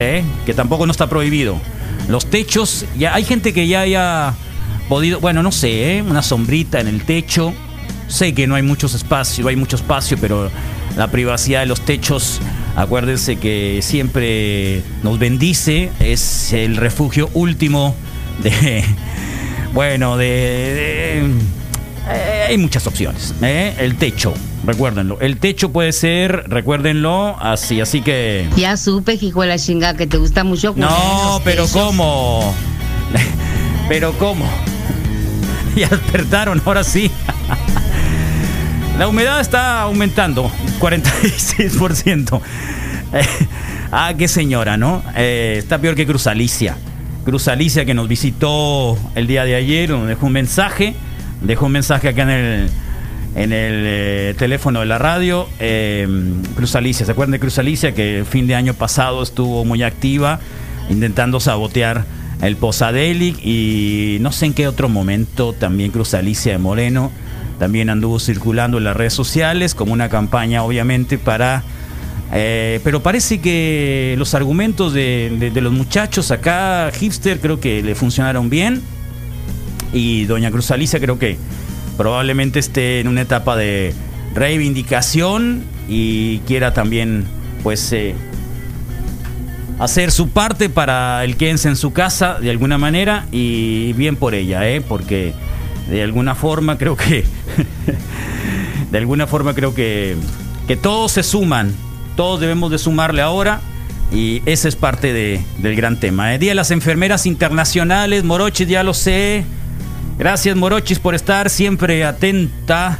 ¿eh? que tampoco no está prohibido. Los techos, ya hay gente que ya haya podido, bueno, no sé, ¿eh? una sombrita en el techo. Sé que no hay muchos espacios, hay mucho espacio, pero la privacidad de los techos, acuérdense que siempre nos bendice, es el refugio último de, bueno, de, eh, hay muchas opciones. El techo, recuérdenlo. El techo puede ser, recuérdenlo, así, así que... Ya supe, hijo de la chinga, que te gusta mucho. No, pero techos. ¿cómo? Pero ¿cómo? Ya despertaron, ahora sí. La humedad está aumentando, 46%. Eh, ah, qué señora, ¿no? Eh, está peor que Cruz Alicia. Cruz Alicia que nos visitó el día de ayer, nos dejó un mensaje, dejó un mensaje acá en el, en el eh, teléfono de la radio. Eh, Cruz Alicia, ¿se acuerdan de Cruz Alicia que el fin de año pasado estuvo muy activa intentando sabotear el Posadelic y no sé en qué otro momento también Cruz Alicia de Moreno también anduvo circulando en las redes sociales como una campaña obviamente para... eh, pero parece que los argumentos de, los muchachos acá, hipster, creo que le funcionaron bien. Y doña Cruz Alicia creo que probablemente esté en una etapa de reivindicación y quiera también, pues, eh, hacer su parte para el quédense en su casa de alguna manera y bien por ella, ¿eh? porque de alguna forma creo que de alguna forma creo que que todos se suman, todos debemos de sumarle ahora y ese es parte de- del gran tema. ¿eh? Día de las enfermeras internacionales, Morochis, ya lo sé. Gracias Morochis por estar siempre atenta.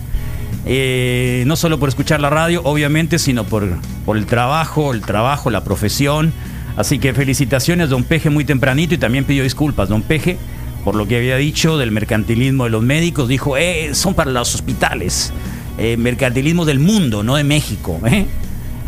eh, no solo por escuchar la radio, obviamente, sino por, por el trabajo, el trabajo, la profesión. Así que felicitaciones, don Peje, muy tempranito y también pidió disculpas, don Peje, por lo que había dicho del mercantilismo de los médicos. Dijo, eh, son para los hospitales. Eh, mercantilismo del mundo, no de México. ¿eh?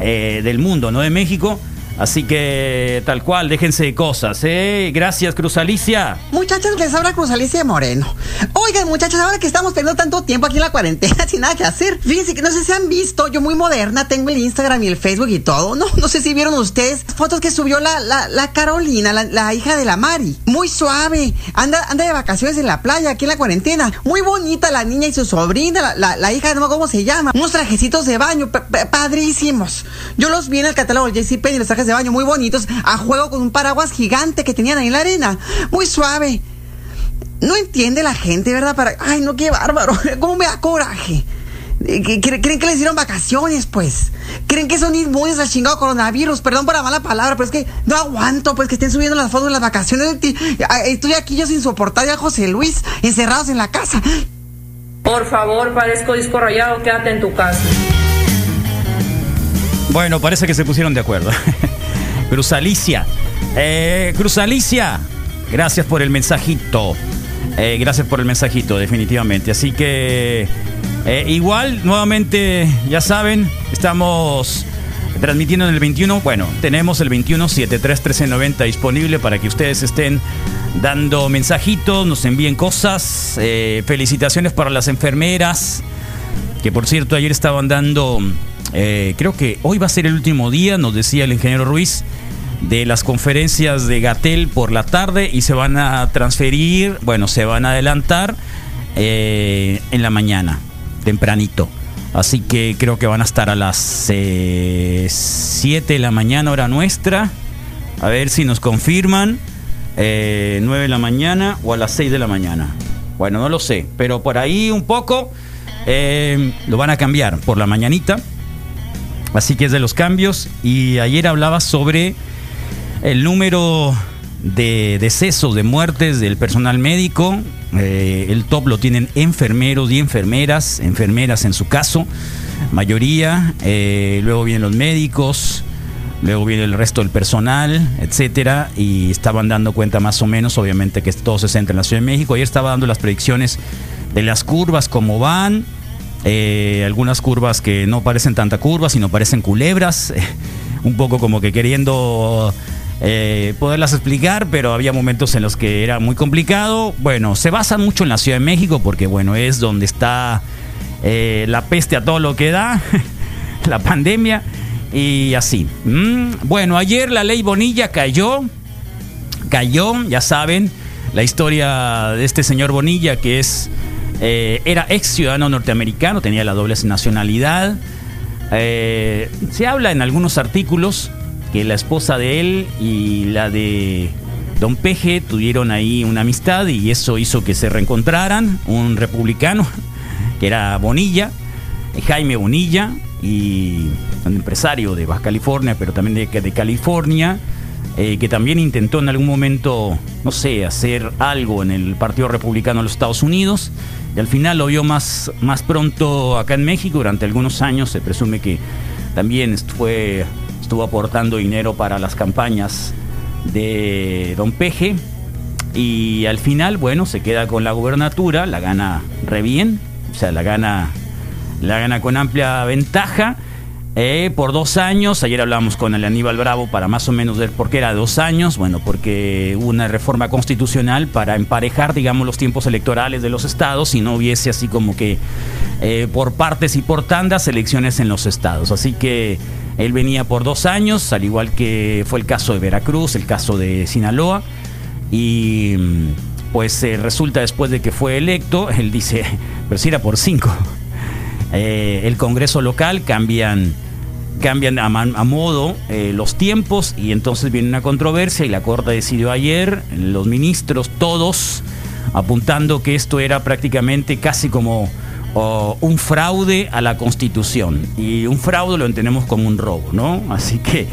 Eh, del mundo, no de México. Así que tal cual, déjense de cosas. ¿eh? Gracias, Cruz Alicia. Muchachos, les habla Cruz Alicia Moreno. Oigan, muchachos, ahora que estamos teniendo tanto tiempo aquí en la cuarentena sin nada que hacer, fíjense que no sé si han visto, yo muy moderna, tengo el Instagram y el Facebook y todo, ¿no? No sé si vieron ustedes fotos que subió la, la, la Carolina, la, hija de la Mari. Muy suave, anda, anda de vacaciones en la playa, aquí en la cuarentena. Muy bonita la niña y su sobrina, la, hija, no acuerdo cómo se llama. Unos trajecitos de baño, pa- pa- padrísimos. Yo los vi en el catálogo de JCPenney, los trajes baño muy bonitos, a juego con un paraguas gigante que tenían ahí en la arena. Muy suave. No entiende la gente, ¿verdad? Para... Ay, no, qué bárbaro. ¿Cómo me da coraje? Eh, ¿Creen que les dieron vacaciones, pues? ¿Creen que son inmunes al chingado coronavirus? Perdón por la mala palabra, pero es que no aguanto, pues, que estén subiendo las fotos de las vacaciones. Ti- ah, Estoy aquí yo sin soportar ya a José Luis, encerrados en la casa. Por favor, parezco disco rayado, quédate en tu casa. Bueno, parece que se pusieron de acuerdo. Cruz Alicia. Eh, Cruz Alicia, gracias por el mensajito. Eh, gracias por el mensajito, definitivamente. Así que, eh, igual, nuevamente, ya saben, estamos transmitiendo en el 21. Bueno, tenemos el 21 73 1390 disponible para que ustedes estén dando mensajitos, nos envíen cosas. Felicitaciones para las enfermeras que por cierto ayer estaban dando, eh, creo que hoy va a ser el último día, nos decía el ingeniero Ruiz, de las conferencias de Gatel por la tarde y se van a transferir, bueno, se van a adelantar eh, en la mañana, tempranito. Así que creo que van a estar a las eh, 7 de la mañana hora nuestra. A ver si nos confirman. Eh, 9 de la mañana o a las 6 de la mañana. Bueno, no lo sé, pero por ahí un poco eh, lo van a cambiar por la mañanita. Así que es de los cambios. Y ayer hablaba sobre el número de decesos, de muertes del personal médico. Eh, el top lo tienen enfermeros y enfermeras, enfermeras en su caso, mayoría. Eh, luego vienen los médicos, luego viene el resto del personal, etcétera. Y estaban dando cuenta más o menos, obviamente, que todo se centra en la Ciudad de México. Ayer estaba dando las predicciones de las curvas, cómo van. Eh, algunas curvas que no parecen tanta curvas, sino parecen culebras. un poco como que queriendo eh, poderlas explicar, pero había momentos en los que era muy complicado. Bueno, se basa mucho en la Ciudad de México porque, bueno, es donde está eh, la peste a todo lo que da, la pandemia. Y así. Mm, bueno, ayer la ley Bonilla cayó. Cayó, ya saben, la historia de este señor Bonilla que es eh, era ex ciudadano norteamericano, tenía la doble nacionalidad. Eh, se habla en algunos artículos que la esposa de él y la de Don Peje tuvieron ahí una amistad y eso hizo que se reencontraran. Un republicano que era Bonilla, Jaime Bonilla, y un empresario de Baja California, pero también de, de California, eh, que también intentó en algún momento, no sé, hacer algo en el Partido Republicano de los Estados Unidos. Y al final lo vio más, más pronto acá en México. Durante algunos años se presume que también estuvo aportando dinero para las campañas de Don Peje. Y al final, bueno, se queda con la gubernatura, la gana re bien, o sea, la gana, la gana con amplia ventaja. Eh, por dos años, ayer hablamos con el Aníbal Bravo para más o menos ver por qué era dos años, bueno, porque hubo una reforma constitucional para emparejar, digamos, los tiempos electorales de los estados y no hubiese así como que eh, por partes y por tandas elecciones en los estados. Así que él venía por dos años, al igual que fue el caso de Veracruz, el caso de Sinaloa, y pues eh, resulta después de que fue electo, él dice, pero si era por cinco. Eh, el Congreso local cambian, cambian a, modo eh, los tiempos y entonces viene una controversia y la Corte decidió ayer, los ministros todos apuntando que esto era prácticamente casi como un fraude a la Constitución. Y un fraude lo entendemos como un robo, ¿no? Así que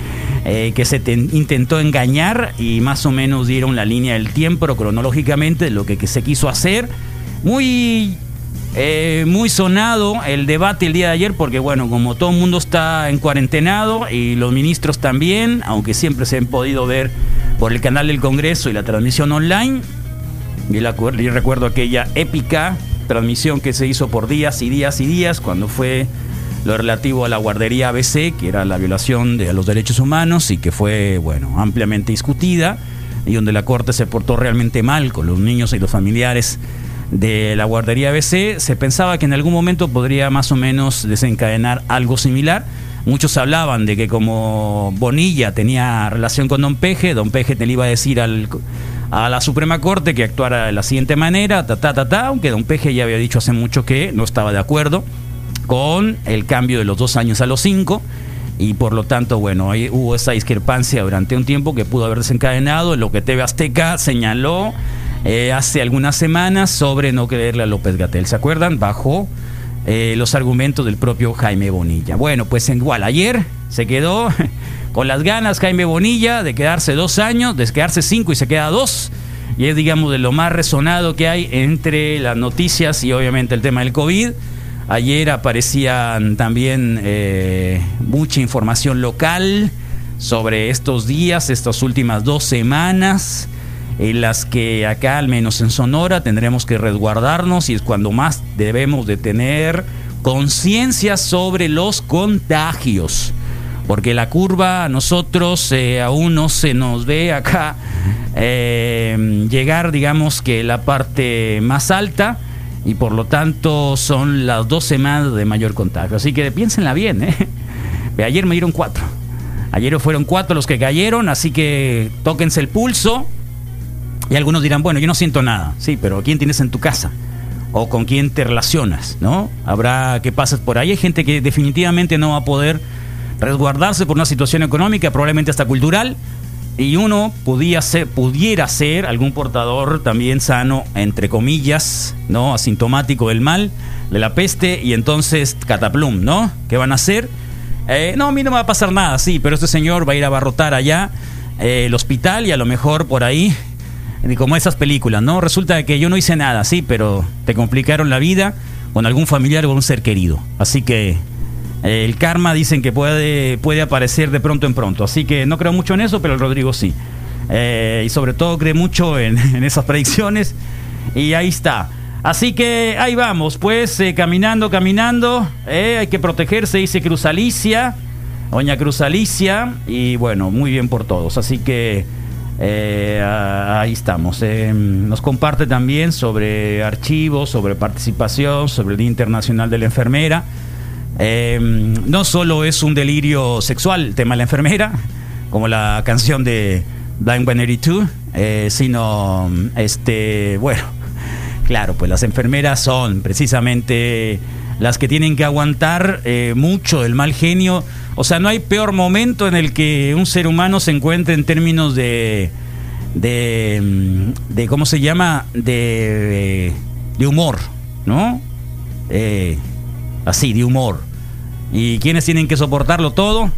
eh, que se intentó engañar y más o menos dieron la línea del tiempo cronológicamente de lo que se quiso hacer. Muy eh, muy sonado el debate el día de ayer porque, bueno, como todo el mundo está en cuarentenado y los ministros también, aunque siempre se han podido ver por el canal del Congreso y la transmisión online. Y, la, recuerdo aquella épica transmisión que se hizo por días y días y días cuando fue lo relativo a la guardería ABC, que era la violación de los derechos humanos y que fue, bueno, ampliamente discutida y donde la Corte se portó realmente mal con los niños y los familiares de la guardería ABC, se pensaba que en algún momento podría más o menos desencadenar algo similar. Muchos hablaban de que como Bonilla tenía relación con Don Peje, Don Peje te le iba a decir al, a la Suprema Corte que actuara de la siguiente manera, ta, ta, ta, ta, aunque Don Peje ya había dicho hace mucho que no estaba de acuerdo con el cambio de los dos años a los cinco y por lo tanto, bueno, ahí hubo esa discrepancia durante un tiempo que pudo haber desencadenado en lo que TV Azteca señaló eh, hace algunas semanas sobre no creerle a López Gatel. ¿Se acuerdan? Bajo eh, los argumentos del propio Jaime Bonilla. Bueno, pues igual ayer se quedó con las ganas Jaime Bonilla de quedarse dos años, de quedarse cinco y se queda dos. Y es, digamos, de lo más resonado que hay entre las noticias y obviamente el tema del COVID. Ayer aparecían también eh, mucha información local sobre estos días, estas últimas dos semanas en las que acá, al menos en Sonora, tendremos que resguardarnos y es cuando más debemos de tener conciencia sobre los contagios. Porque la curva a nosotros eh, aún no se nos ve acá eh, llegar, digamos que la parte más alta y por lo tanto son las dos semanas de mayor contagio. Así que piénsenla bien, ¿eh? Ayer me dieron cuatro. Ayer fueron cuatro los que cayeron, así que tóquense el pulso, y algunos dirán, bueno, yo no siento nada, sí, pero ¿quién tienes en tu casa? ¿O con quién te relacionas? ¿No? Habrá que pases por ahí. Hay gente que definitivamente no va a poder resguardarse por una situación económica, probablemente hasta cultural, y uno pudiera ser algún portador también sano, entre comillas, ¿no? Asintomático del mal, de la peste, y entonces cataplum, ¿no? ¿Qué van a hacer? Eh, no, a mí no me va a pasar nada, sí, pero este señor va a ir a abarrotar allá eh, el hospital y a lo mejor por ahí como esas películas, ¿no? Resulta que yo no hice nada, sí, pero te complicaron la vida con algún familiar o un ser querido. Así que eh, el karma dicen que puede, puede aparecer de pronto en pronto. Así que no creo mucho en eso, pero el Rodrigo sí. Eh, y sobre todo cree mucho en, esas predicciones. Y ahí está. Así que ahí vamos, pues eh, caminando, caminando. hay que protegerse, dice Cruz Alicia. Doña Cruz Alicia. Y bueno, muy bien por todos. Así que eh, ahí estamos. Eh, nos comparte también sobre archivos, sobre participación, sobre el Día Internacional de la Enfermera. Eh, no solo es un delirio sexual el tema de la enfermera, como la canción de Blind 182, eh, sino, este, bueno, claro, pues las enfermeras son precisamente las que tienen que aguantar eh, mucho el mal genio. O sea, no hay peor momento en el que un ser humano se encuentre en términos de, de, mm, de ¿cómo se llama? De, de humor, ¿no? Eh, así, de humor. ¿Y quiénes tienen que soportarlo todo?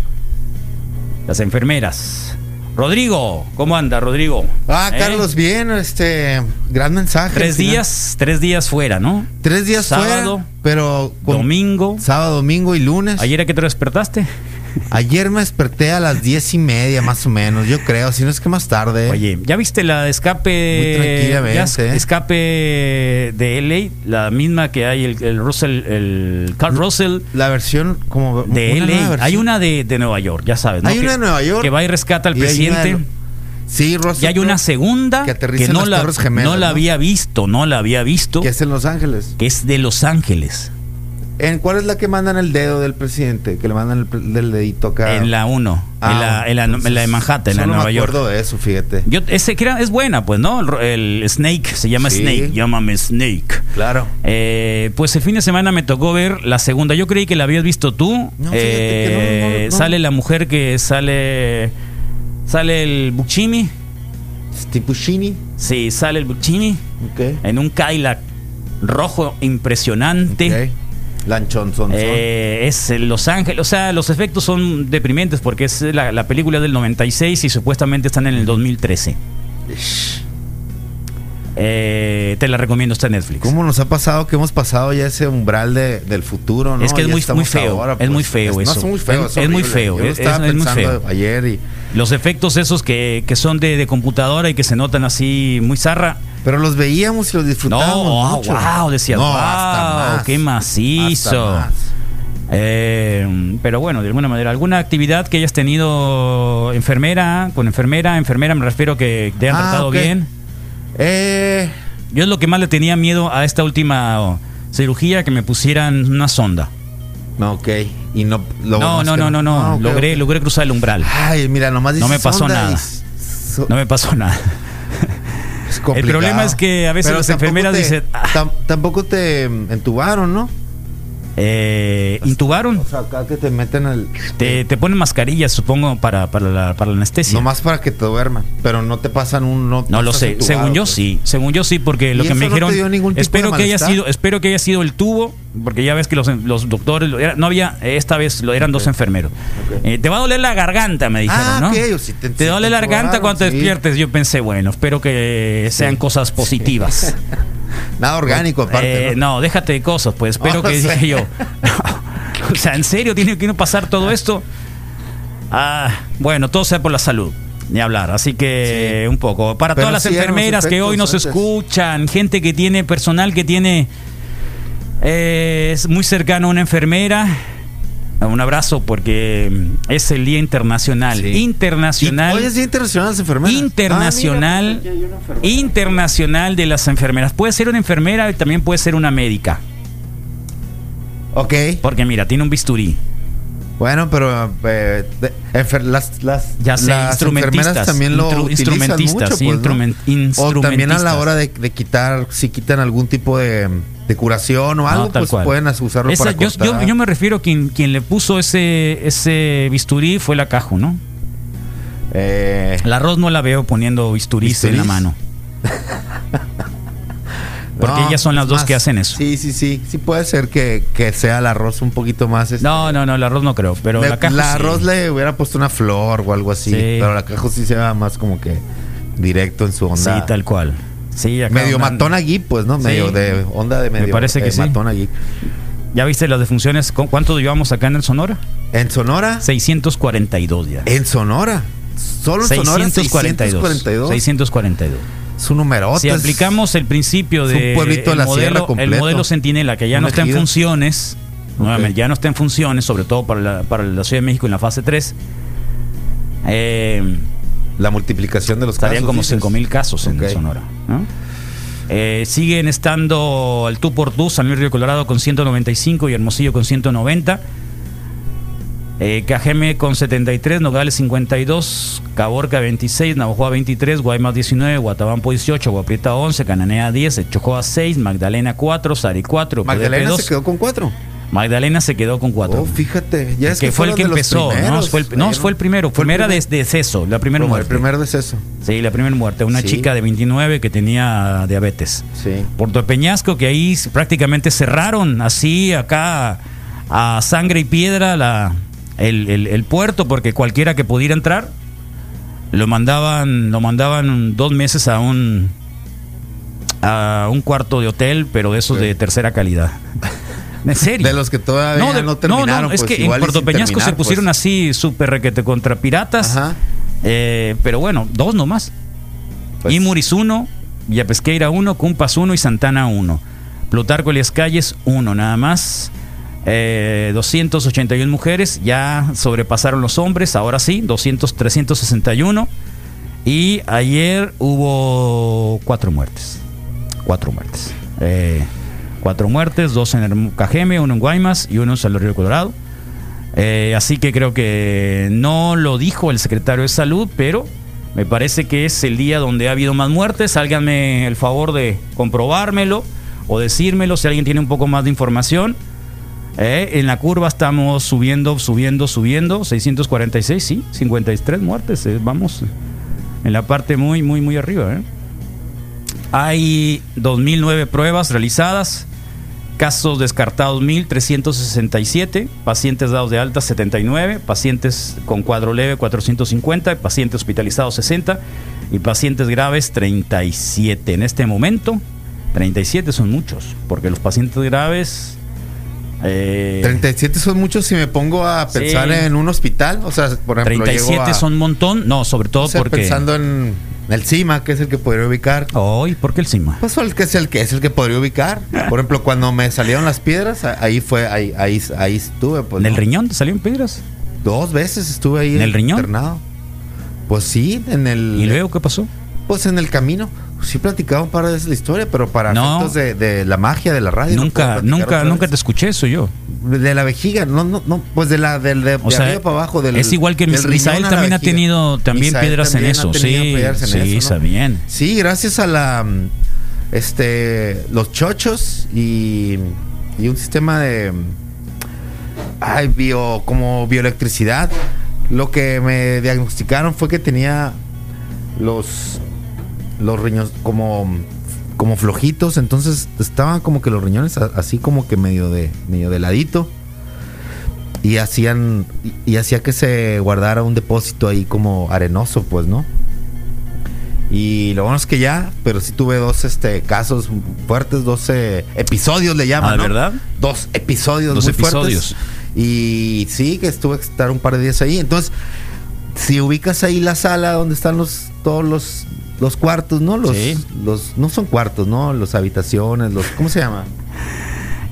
Las enfermeras. Rodrigo, ¿cómo anda, Rodrigo? Ah, ¿Eh? Carlos, bien, este, gran mensaje. Tres días, tres días fuera, ¿no? Tres días Sábado, fuera, pero con- Domingo. sábado, domingo y lunes. ¿Ayer a qué te despertaste? Ayer me desperté a las diez y media, más o menos, yo creo, si no es que más tarde. Oye, ¿ya viste la de escape? Muy tranquilamente, ya ¿eh? escape de LA, la misma que hay el, el Russell, el Carl Russell La versión como de una LA. versión. Hay una de, de Nueva York, ya sabes. ¿no? Hay una de Nueva York. Que va y rescata al y presidente. de- Sí, Russell Y hay una segunda que que, no, las la, Gemelas, no la ¿no? había visto, no la había visto, que es en Los Ángeles. que es de Los Ángeles, ¿En cuál es la que mandan el dedo del presidente? Que le mandan el, del dedito acá. en la 1, Ah, en, la, en, la, en la de Manhattan, en la de Solo Nueva me York. acuerdo de eso, fíjate. Yo, ese que era, es buena, pues, ¿no? El, el Snake, se llama Sí. Snake, llámame Snake. Claro. Eh, pues el fin de semana me tocó ver la segunda. Yo creí que la habías visto tú. No, que Eh, no, no, no. Sale la mujer que sale. Sale el Buccini. Buscemi. Sí, sale el Buccini. Ok. En un Cadillac rojo impresionante. Ok. Son. Eh, es Los Ángeles, o sea, los efectos son deprimentes porque es la, la película del 96 y supuestamente están en el 2013. Eh, te la recomiendo, está en Netflix. ¿Cómo nos ha pasado que hemos pasado ya ese umbral de, del futuro? ¿no? Es que es muy- muy feo, es muy feo es, eso. No, es muy feo. Es- es muy feo, Yo es- muy feo. ayer y. Los efectos esos que, que son de, de computadora y que se notan así muy zarra. Pero los veíamos y los disfrutábamos. wow, mucho. wow, No, wow, hasta más. qué macizo. Hasta más. Eh, pero bueno, de alguna manera, alguna actividad que hayas tenido enfermera, con enfermera, enfermera me refiero que te han Ah, tratado bien. Eh, Yo es lo que más le tenía miedo a esta última cirugía, que me pusieran una sonda. ok. Y no. lo No, no, no, no, no, Ah, logré, logré cruzar el umbral. Ay, mira, nomás No me pasó nada. y No me pasó nada. Es El problema es que a veces Pero las enfermeras te- dicen, "Ah". tam- tampoco te entubaron, ¿no? Eh, intubaron. O sea, acá que te meten el. Te, te ponen mascarillas, supongo, para, para, la, para la anestesia. Nomás para que te duerman. Pero no te pasan un. No, No lo sé, según yo pues. sí, según yo sí, porque lo ¿Y que me no dijeron, espero que haya sido, espero que haya sido el tubo, porque ya ves que los, los doctores, no había, esta vez lo eran dos enfermeros. Eh, te va a doler la garganta, me dijeron, Ah, ¿no? si te- te si duele te la garganta cuando te despiertes. Yo pensé, bueno, espero que sean cosas positivas. Nada orgánico, aparte. Eh, no, déjate de cosas, pues espero que dije yo. o sea, ¿en serio tiene que no pasar todo esto? Ah, bueno, todo sea por la salud. Ni hablar, así que Sí. un poco. Para Pero todas las sí enfermeras que hoy nos antes. escuchan, gente que tiene personal que tiene eh, es muy cercano a una enfermera. Un abrazo porque es el Día Internacional. Sí. Internacional. Y hoy es Día Internacional de las Enfermeras. Internacional, Ah, mira, una enfermera. internacional de las enfermeras. Puede ser una enfermera y también puede ser una médica. Ok. Porque mira, tiene un bisturí. Bueno, pero eh, de- las, las, Ya sé, las instrumentistas, enfermeras también lo utilizan instrumentistas, mucho, sí, pues, ¿no? instrumen- O también a la hora de, de quitar, si quitan algún tipo de, de curación o algo, No, pues cual. pueden usarlo Esa- para yo, yo- yo me refiero a quien, quien le puso ese, ese bisturí fue la Caju, ¿no? Eh, La arroz no la veo poniendo bisturís en la mano. Porque no, ellas son las dos más- que hacen eso. Sí, sí, sí. Sí puede ser que, que sea el arroz un poquito más... este, No, no, no, el arroz no creo, pero le- la Caju sí. arroz le hubiera puesto una flor o algo así. Sí. Pero la caja sí se va más como que directo en su onda. Sí, tal cual. Sí, acá Medio una- matona geek, pues, ¿no? Sí. Medio de onda de medio. parece que eh, sí. Matona geek. ¿Ya viste las defunciones? ¿Cu- ¿Cuánto llevamos acá en el Sonora? ¿En Sonora? 642 ya. En Sonora. Solo en Sonora 642. 642. 642. Es un numerote. Si aplicamos el principio es un de pueblito de el la modelo, el modelo Centinela, que ya no está en funciones, nuevamente, ya no está en funciones, sobre todo para la, para la Ciudad de México en la fase 3, eh, La multiplicación de los estarían casos. como dices. 5 mil casos en Ok. Sonora. ¿no? Eh, siguen estando el tú por tú, San Luis Río Colorado con 195 y Hermosillo con 190. Eh, Cajeme con 73, Nogales 52, Caborca 26, Navajoa 23, Guaymas 19, Guatabampo 18, Guaprieta 11, Cananea 10, Chojoa 6, Magdalena 4, Sari 4, Magdalena se quedó con cuatro. Magdalena se quedó con 4. Oh, fíjate, ya es que, que fue el que empezó, ¿no? Fue el, no, fue el primero, Fue primera primer- de deceso, la primera como el muerte. primer deceso. Sí, la primera muerte, una Sí. chica de 29 que tenía diabetes. Sí. Puerto Peñasco, que ahí prácticamente cerraron así acá a sangre y piedra la, el, el- el puerto, porque cualquiera que pudiera entrar lo mandaban, lo mandaban dos meses a un a un cuarto de hotel, pero de esos Sí. de tercera calidad. En serio. De los que todavía no, de- terminaron. es pues, que en Puerto Peñasco terminar, se pusieron pues. así súper requete contra piratas. Ajá. Eh, pero bueno, dos nomás. Pues- Imuris 1, Villapesqueira 1, Cumpas 1 y Santana 1. Plutarco Elias Calles 1 nada más. Eh, 281 mujeres, ya sobrepasaron los hombres, ahora sí, 200, 361. Y ayer hubo cuatro muertes. Cuatro muertes. Eh, cuatro muertes, dos en Herm- Cajeme, uno en Guaymas y uno en San Río Colorado. Eh, así que creo que no lo dijo el secretario de salud, pero me parece que es el día donde ha habido más muertes. Háganme el favor de comprobármelo o decírmelo si alguien tiene un poco más de información. Eh, en la curva estamos subiendo, subiendo, subiendo. 646, sí, 53 muertes. eh, vamos en la parte muy, muy, muy arriba. eh. Hay 2.009 pruebas realizadas. Casos descartados 1.367, pacientes dados de alta 79, pacientes con cuadro leve 450, pacientes hospitalizados 60 y pacientes graves 37. En este momento, 37 son muchos, porque los pacientes graves... eh, 37 son muchos si me pongo a Sí. pensar en un hospital. O sea, por ejemplo, 37 llego a- son un montón, no, sobre todo o sea, porque... pensando en el CIMA, que es el que podría ubicar. Hoy, ¿por qué el CIMA? Pues el que es el que es el que podría ubicar. Por ejemplo, cuando me salieron las piedras, ahí fue, ahí, ahí, ahí estuve. Pues, ¿En el riñón te salieron piedras? Dos veces estuve ahí ¿En el riñón? internado. Pues sí, en el. ¿Y luego qué pasó? Pues en el camino. Sí platicaba un par de veces la historia, pero para No. efectos de, de la magia de la radio. nunca, nunca, nunca te escuché eso yo. De la vejiga, no, no, no, pues de la del de, O sea, arriba para abajo. Del, es igual que riñón Misael también ha tenido también Misael piedras en eso. Sí, en sí, eso, está ¿no? bien. Sí, gracias a la este los chochos y, y un sistema de ay, bio como bioelectricidad. Lo que me diagnosticaron fue que tenía los los riñones como como flojitos, entonces estaban como que los riñones a- así como que medio de medio de ladito y hacían y, y hacía que se guardara un depósito ahí como arenoso, pues, ¿no? Y lo bueno es que ya, pero sí tuve dos este casos fuertes, dos eh, episodios le llaman, Ah, ¿no? ¿verdad? Dos episodios Dos muy episodios. fuertes. Y sí, que estuve que estar un par de días ahí. Entonces, si ubicas ahí la sala donde están los todos los los cuartos, ¿no? Los, Sí. los no son cuartos, ¿no? Los habitaciones, los ¿cómo se llama?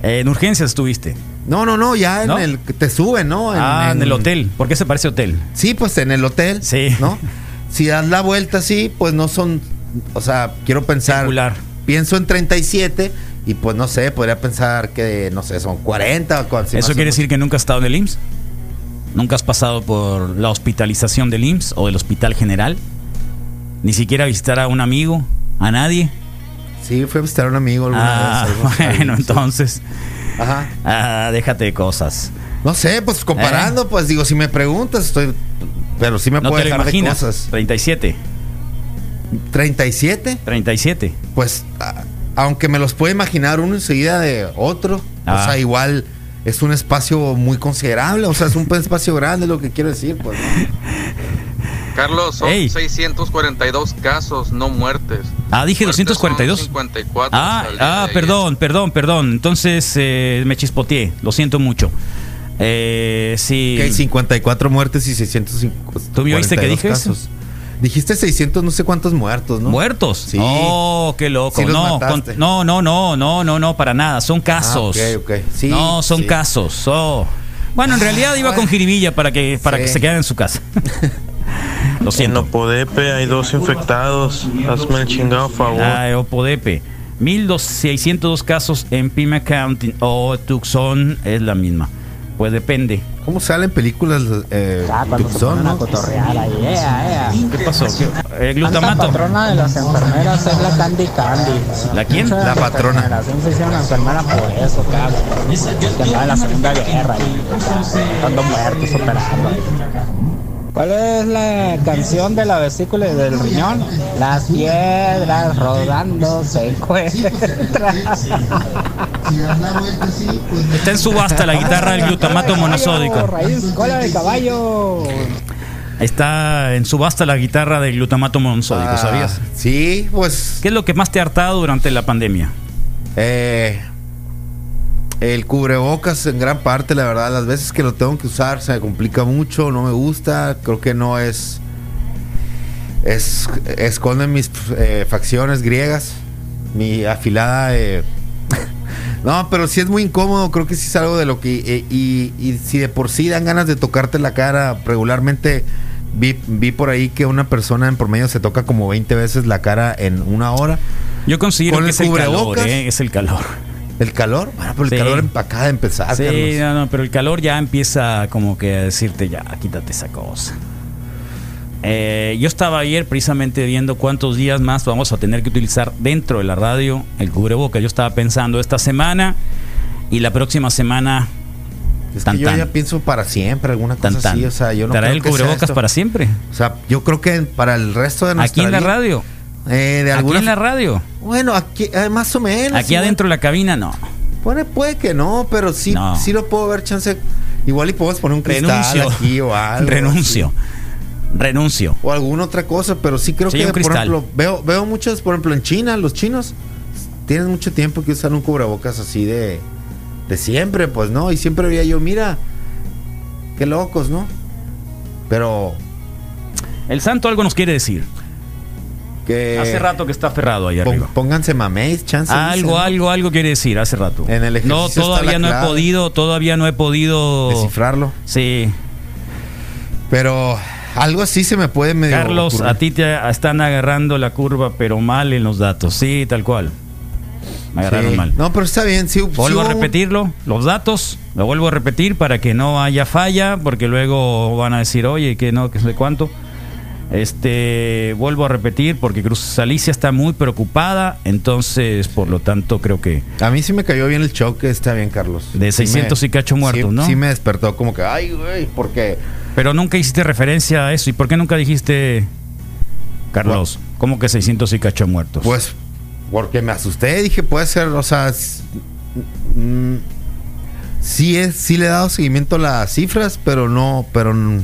Eh, en urgencias estuviste. No, no, no, ya en ¿No? el que te suben, ¿no? ah, en el hotel. ¿Por qué se parece hotel? Sí, pues en el hotel. Sí. ¿No? Si das la vuelta así, pues no son. O sea, quiero pensar. Pienso en 37 y pues no sé, podría pensar que, no sé, son 40 o si ¿Eso quiere decir que nunca has estado en el IMSS? ¿Nunca has pasado por la hospitalización del IMSS o del Hospital General? ¿Ni siquiera visitar a un amigo? ¿A nadie? Sí, fui a visitar a un amigo alguna Ah, vez. bueno, sí. entonces. Ajá. Ah, déjate de cosas. No sé, pues comparando, pues digo, si me preguntas, estoy. Pero sí me ¿Eh? No puedo dejar de cosas. 37. 37, 37. pues a- aunque me los puedo imaginar uno enseguida de otro, Ah. o sea, igual es un espacio muy considerable, o sea, es un espacio grande, lo que quiero decir, pues. ¿no? Carlos, son Ey. 642 casos, no muertes. Ah, dije Muertes 242. son 54 Ah, ah, ayer. perdón, perdón, perdón. Entonces eh, me chispoteé. Lo siento mucho. Eh, sí. Que hay 54 muertes y 650. ¿Tú me oíste que dije eso? Dijiste 600 no sé cuántos muertos, ¿no? ¿Muertos? Sí. Oh, qué loco. Sí los no, con- no, no, no, no, no, no, para nada. Son casos. Ah, ok, ok. Sí, no, son sí. casos. Oh. Bueno, en realidad iba con jiribilla para que para Sí. que se quedaran en su casa. Lo En siento. Opodepe hay dos infectados. Hazme el chingado favor. Ay, Opodepe. 1.602 casos en Pima County o Tucson es la misma. Pues depende. ¿Cómo salen películas eh, Ah, cuando se Tucson, no? cotorrear ahí, ea, ea. ¿Qué pasó? ¿Qué- eh, glutamato. patrona de las enfermeras es la Candy Candy. ¿La quién? La patrona. sí se hicieron enfermera por eso, cabrón. Que andaba en la Segunda Guerra ahí, dando muertos, operando. ahí. ¿Cuál es la canción de la vesícula y del riñón? Las piedras rodando se encuentran. Está en subasta la guitarra del glutamato monosódico. Raíz, cola de caballo. Está en subasta la guitarra del glutamato monosódico, Ah, ¿sabías? Sí, pues ¿Qué es lo que más te ha hartado durante la pandemia? eh, el cubrebocas en gran parte, la verdad, las veces que lo tengo que usar se me complica mucho, no me gusta, creo que no es... es esconde mis eh, facciones griegas, mi afilada... eh, no, pero sí es muy incómodo, creo que sí es algo de lo que... eh, y, y si de por sí dan ganas de tocarte la cara regularmente... Vi, vi por ahí que una persona en promedio se toca como 20 veces la cara en una hora. Yo considero ¿Con que el es el calor, cubrebocas? ¿eh? Es el calor. ¿El calor? Bueno, pero el Sí. calor de empezar, sí, Carlos. no, no, pero el calor ya empieza como que a decirte, ya, quítate esa cosa. Eh, yo estaba ayer precisamente viendo cuántos días más vamos a tener que utilizar dentro de la radio el cubreboca. Yo estaba pensando esta semana y la próxima semana Es Tan, que yo tan. ya pienso para siempre, alguna cosa tan tan. así. O sea, yo no ¿Traerá creo el cubrebocas para siempre? O sea, yo creo que para el resto de nuestra Aquí en la radio. Eh, de Aquí alguna en la radio. Bueno, aquí eh, más o menos. Aquí igual. adentro de la cabina no. Puede, puede que no, pero sí, No. sí lo puedo ver chance. Igual y podemos poner un cristal Renuncio. aquí o algo. Renuncio. Renuncio. O alguna otra cosa, pero sí creo Sí, que, por cristal. ejemplo, veo, veo muchos, por ejemplo, en China, los chinos tienen mucho tiempo que usan un cubrebocas así de, de siempre, pues, ¿no? Y siempre veía yo, mira, qué locos, ¿no? Pero El santo algo nos quiere decir. Que... Hace rato que está aferrado pon- arriba. pónganse maméis, chance. Algo, dicen, algo, algo quiere decir hace rato. En el ejercicio no, está todavía la no he podido, todavía no he podido. Descifrarlo. Sí. Pero algo así se me puede medio Carlos, ocurrir. a ti te están agarrando la curva, pero mal en los datos. Sí, tal cual. Me agarraron Sí. mal. No, pero está bien. Sí, Vuelvo sí a repetirlo, los datos, lo vuelvo a repetir para que no haya falla, porque luego van a decir, oye, que no, que sé cuánto. Este, vuelvo a repetir, porque Cruz Alicia está muy preocupada, entonces, por lo tanto, creo que A mí sí me cayó bien el choque, está bien, Carlos. De Sí 600 y cacho muertos, sí- ¿no? Sí me despertó como que, ay, güey, porque... Pero nunca hiciste referencia a eso. ¿Y por qué nunca dijiste, Carlos, cómo que 600 y cacho muertos? Pues, porque me asusté, dije, puede ser, o sea... mm, sí, es, sí le he dado seguimiento a las cifras, pero no, pero n-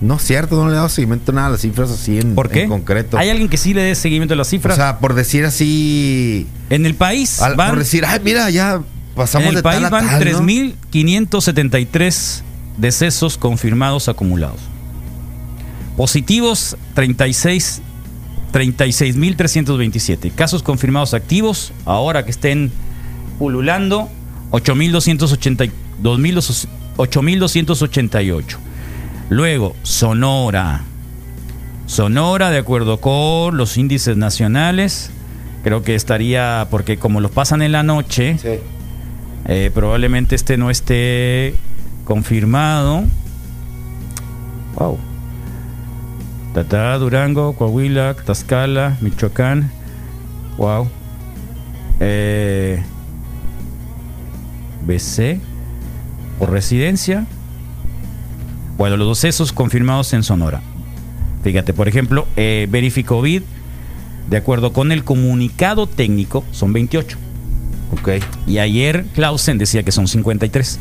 no es cierto, no le he dado seguimiento a nada a las cifras así en, ¿Por qué? en concreto. ¿Hay alguien que sí le dé seguimiento a las o cifras? sea, por decir así... en el país al- van, por decir, ay, mira, ya en pasamos el de país tal a van tal, ¿no? 3.573 decesos confirmados acumulados. Positivos 36 36.327. Casos confirmados activos, ahora que estén pululando, 8.280 2.000 8.288. Luego, Sonora. Sonora, de acuerdo con los índices nacionales, creo que estaría, porque como los pasan en la noche, Sí. eh, probablemente este no esté confirmado. Wow. Tata, Durango, Coahuila, Tlaxcala, Michoacán. Wow. Eh, BC. Por residencia. Bueno, los decesos confirmados en Sonora. Fíjate, por ejemplo, eh, Verificovid, de acuerdo con el comunicado técnico, son 28. Ok. Y ayer Clausen decía que son 53.